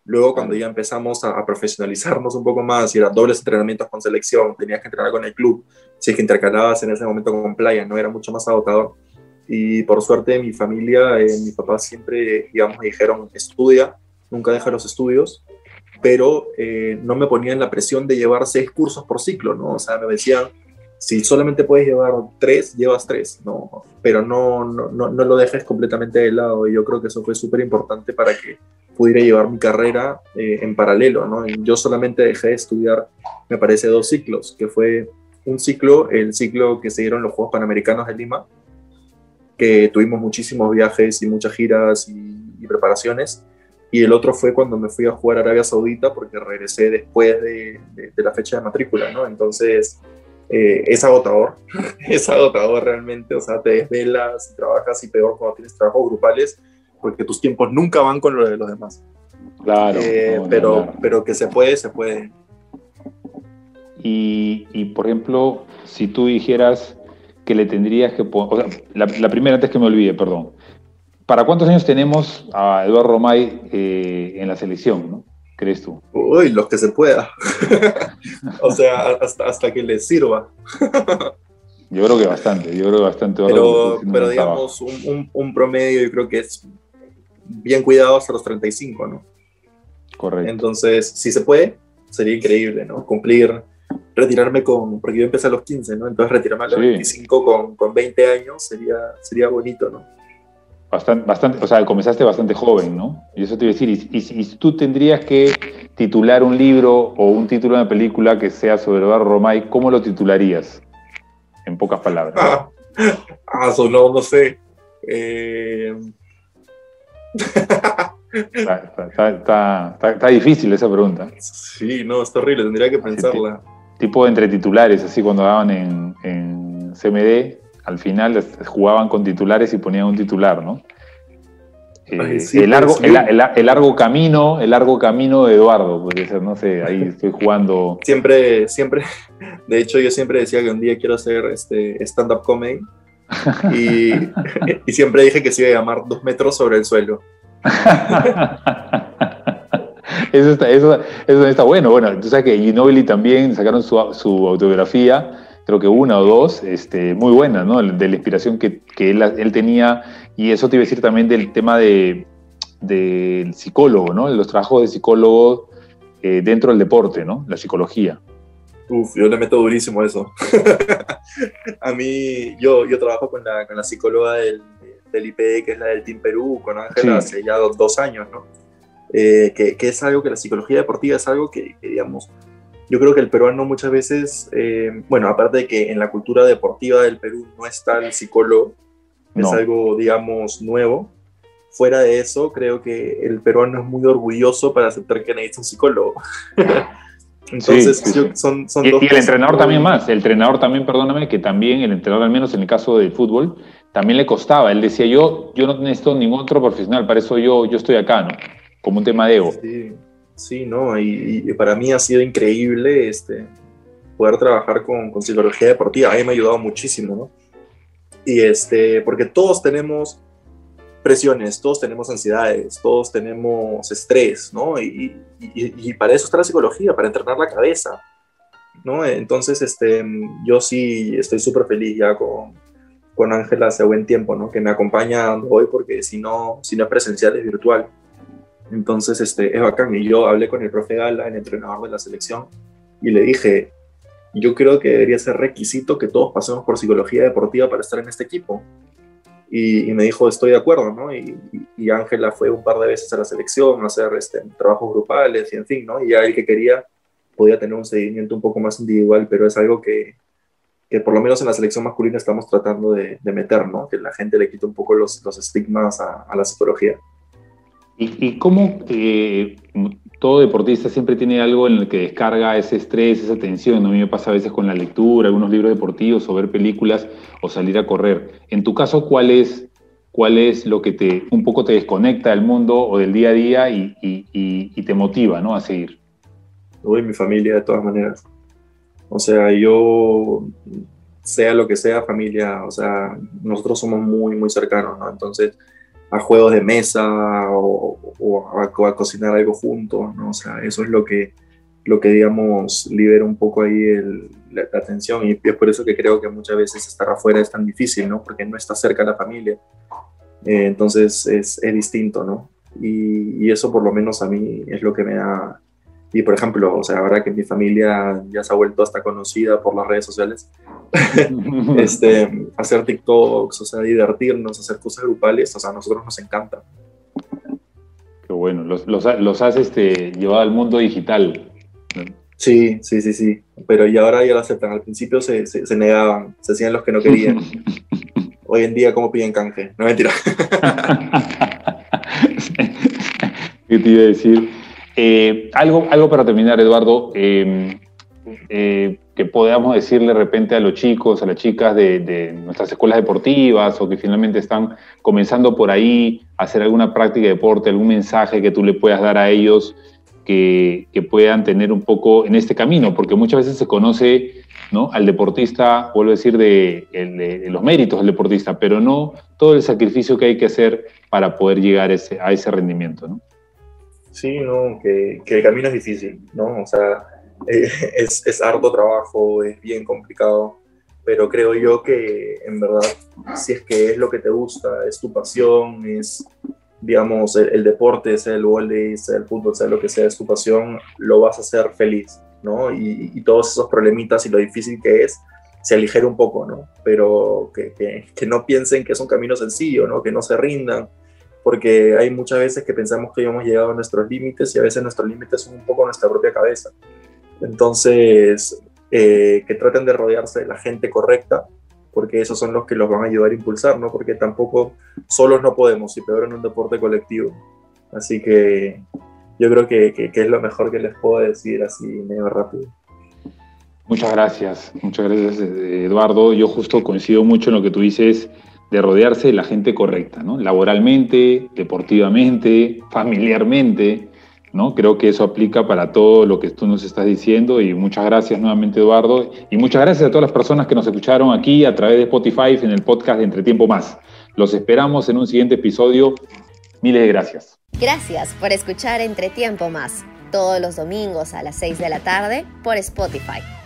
Luego, cuando ya empezamos a, a, profesionalizarnos un poco más y eran dobles entrenamientos con selección, tenías que entrenar con el club, si es que intercalabas en ese momento con playa, no era mucho más agotador y por suerte mi familia, eh, mi papá siempre, digamos, me dijeron, estudia, nunca deja los estudios, pero eh, no me ponían la presión de llevar seis cursos por ciclo, ¿no? O sea, me decían, si solamente puedes llevar tres, llevas tres, ¿no? Pero no, no, no, no lo dejes completamente de lado y yo creo que eso fue súper importante para que pudiera llevar mi carrera eh, en paralelo, ¿no? yo solamente dejé de estudiar, me parece, dos ciclos, que fue un ciclo, el ciclo que se dieron los Juegos Panamericanos de Lima, que tuvimos muchísimos viajes y muchas giras y, preparaciones. Y el otro fue cuando me fui a jugar a Arabia Saudita porque regresé después de, de, la fecha de matrícula, ¿no? Entonces, eh, es agotador, es agotador realmente, o sea, te desvelas, trabajas y peor cuando tienes trabajos grupales porque tus tiempos nunca van con los de los demás. Claro. Eh, pero, pero que se puede, se puede. Y, y, por ejemplo, si tú dijeras, que le tendrías que poner, o sea, la, primera antes que me olvide, perdón. ¿Para cuántos años tenemos a Eduardo Romay eh, en la selección, ¿no? ¿Crees tú? Uy, los que se pueda. o sea, hasta, hasta que les sirva. yo creo que bastante, yo creo que bastante. Pero, pero digamos, un, un, promedio yo creo que es bien cuidado hasta los 35, ¿no? Correcto. Entonces, si se puede, sería increíble, ¿no? Cumplir retirarme con, porque yo empecé a los 15, ¿no? Entonces retirarme a los 25 con, con, 20 años sería, sería bonito, ¿no? Bastante, bastante, o sea, comenzaste bastante joven, ¿no? Y eso te iba a decir, y, si tú tendrías que titular un libro o un título de una película que sea sobre Eduardo Romay, ¿cómo lo titularías? En pocas palabras. Ah, ah no, no sé. Eh... Está, difícil esa pregunta. Sí, no, está horrible, tendría que pensarla. Tipo entre titulares, así cuando daban en, en CMD, al final jugaban con titulares y ponían un titular, ¿no? Eh, el, largo, el, largo camino, el largo camino de Eduardo, ser, no sé, ahí estoy jugando. Siempre, siempre, de hecho yo siempre decía que un día quiero hacer este stand-up comedy y, y, siempre dije que se iba a llamar dos metros sobre el suelo. eso, está, eso, eso, está, bueno. Bueno, tú sabes que Ginobili también sacaron su, su, autobiografía, creo que una o dos, este, muy buena, ¿no? De la inspiración que, que él, él, tenía. Y eso te iba a decir también del tema de, del psicólogo, ¿no? De los trabajos de psicólogo eh, dentro del deporte, ¿no? La psicología. Uf, yo le meto durísimo eso. a mí, yo, yo trabajo con la, con la psicóloga del, del IPE, que es la del Team Perú, con Ángela hace ya dos, años, ¿no? Eh, que, que, es algo que la psicología deportiva es algo que, digamos, yo creo que el peruano muchas veces, eh, bueno, aparte de que en la cultura deportiva del Perú no está el psicólogo, es algo, digamos, nuevo. Fuera de eso, creo que el peruano es muy orgulloso para aceptar que necesita un psicólogo. Entonces, son, son y, dos y el entrenador también más, el entrenador también, perdóname, que también el entrenador, al menos en el caso del fútbol, también le costaba. Él decía, yo, yo no necesito ningún otro profesional, para eso yo, yo estoy acá, ¿no? Como un tema de ego. Sí, sí ¿no? Y, para mí ha sido increíble este, poder trabajar con, con psicología deportiva. A mí me ha ayudado muchísimo, ¿no? Y este, porque todos tenemos presiones, todos tenemos ansiedades, todos tenemos estrés, ¿no? Y, y, para eso está la psicología, para entrenar la cabeza, ¿no? Entonces, este, yo sí estoy súper feliz ya con, con Ángela hace buen tiempo, ¿no? Que me acompaña hoy porque si no, si no es presencial es virtual. Entonces, este, es bacán. Y yo hablé con el profe Gala, el entrenador de la selección, y le dije, yo creo que debería ser requisito que todos pasemos por psicología deportiva para estar en este equipo. Y, me dijo, estoy de acuerdo, ¿no? Y Ángela fue un par de veces a la selección a hacer este, trabajos grupales y en fin, ¿no? Y ya el que quería podía tener un seguimiento un poco más individual, pero es algo que, que por lo menos en la selección masculina estamos tratando de, meter, ¿no? Que la gente le quite un poco los, los estigmas a, la psicología. ¿Y, y cómo eh, todo deportista siempre tiene algo en el que descarga ese estrés, esa tensión? A mí me pasa a veces con la lectura, algunos libros deportivos, o ver películas, o salir a correr. En tu caso, ¿cuál es, cuál es lo que te un poco te desconecta del mundo o del día a día y, y, te motiva ¿no? a seguir? Uy, mi familia, de todas maneras. O sea, yo, sea lo que sea, familia, o sea, nosotros somos muy, muy cercanos, ¿no? Entonces, a juegos de mesa o, a, cocinar algo juntos, ¿no? O sea, eso es lo que, lo que digamos, libera un poco ahí el, la, atención y es por eso que creo que muchas veces estar afuera es tan difícil, ¿no? Porque no está cerca la familia. Eh, entonces, es, es, distinto, ¿no? Y, y, eso por lo menos a mí es lo que me da y por ejemplo, o sea, ahora que mi familia ya se ha vuelto hasta conocida por las redes sociales, este, hacer TikToks, o sea, divertirnos, hacer cosas grupales, o sea, a nosotros nos encanta. Qué bueno, los, los, los has este, llevado al mundo digital. Sí, sí, sí, sí, pero y ahora ya lo aceptan. Al principio se, se, negaban, se hacían los que no querían. Hoy en día, ¿cómo piden canje? No mentira. ¿Qué te iba a decir? Eh, algo, algo para terminar, Eduardo, eh, eh, que podamos decirle de repente a los chicos, a las chicas de, nuestras escuelas deportivas o que finalmente están comenzando por ahí a hacer alguna práctica de deporte, algún mensaje que tú le puedas dar a ellos que, puedan tener un poco en este camino, porque muchas veces se conoce ¿no? al deportista, vuelvo a decir, de, de, los méritos del deportista, pero no todo el sacrificio que hay que hacer para poder llegar ese, a ese rendimiento. ¿no? Sí, no, que, que, el camino es difícil, ¿no? O sea, es, es harto trabajo, es bien complicado, pero creo yo que en verdad, si es que es lo que te gusta, es tu pasión, es, digamos, el, deporte, sea el voleibol, sea el fútbol, sea lo que sea, es tu pasión, lo vas a hacer feliz, ¿no? Y, todos esos problemitas y lo difícil que es, se aligere un poco, ¿no? Pero que, que, no piensen que es un camino sencillo, ¿no? Que no se rindan, porque hay muchas veces que pensamos que hemos llegado a nuestros límites y a veces nuestros límites son un poco nuestra propia cabeza. Entonces, eh, que traten de rodearse de la gente correcta, porque esos son los que los van a ayudar a impulsar, ¿no? Porque tampoco solos no podemos, y peor en un deporte colectivo. Así que yo creo que, que, que es lo mejor que les puedo decir así medio rápido. Muchas gracias, muchas gracias Eduardo. Yo justo coincido mucho en lo que tú dices de rodearse de la gente correcta, ¿no? Laboralmente, deportivamente, familiarmente, ¿no? Creo que eso aplica para todo lo que tú nos estás diciendo y muchas gracias nuevamente Eduardo y muchas gracias a todas las personas que nos escucharon aquí a través de Spotify en el podcast de Entre Tiempo Más. Los esperamos en un siguiente episodio. Miles de gracias. Gracias por escuchar Entre Tiempo Más, todos los domingos a las 6 de la tarde por Spotify.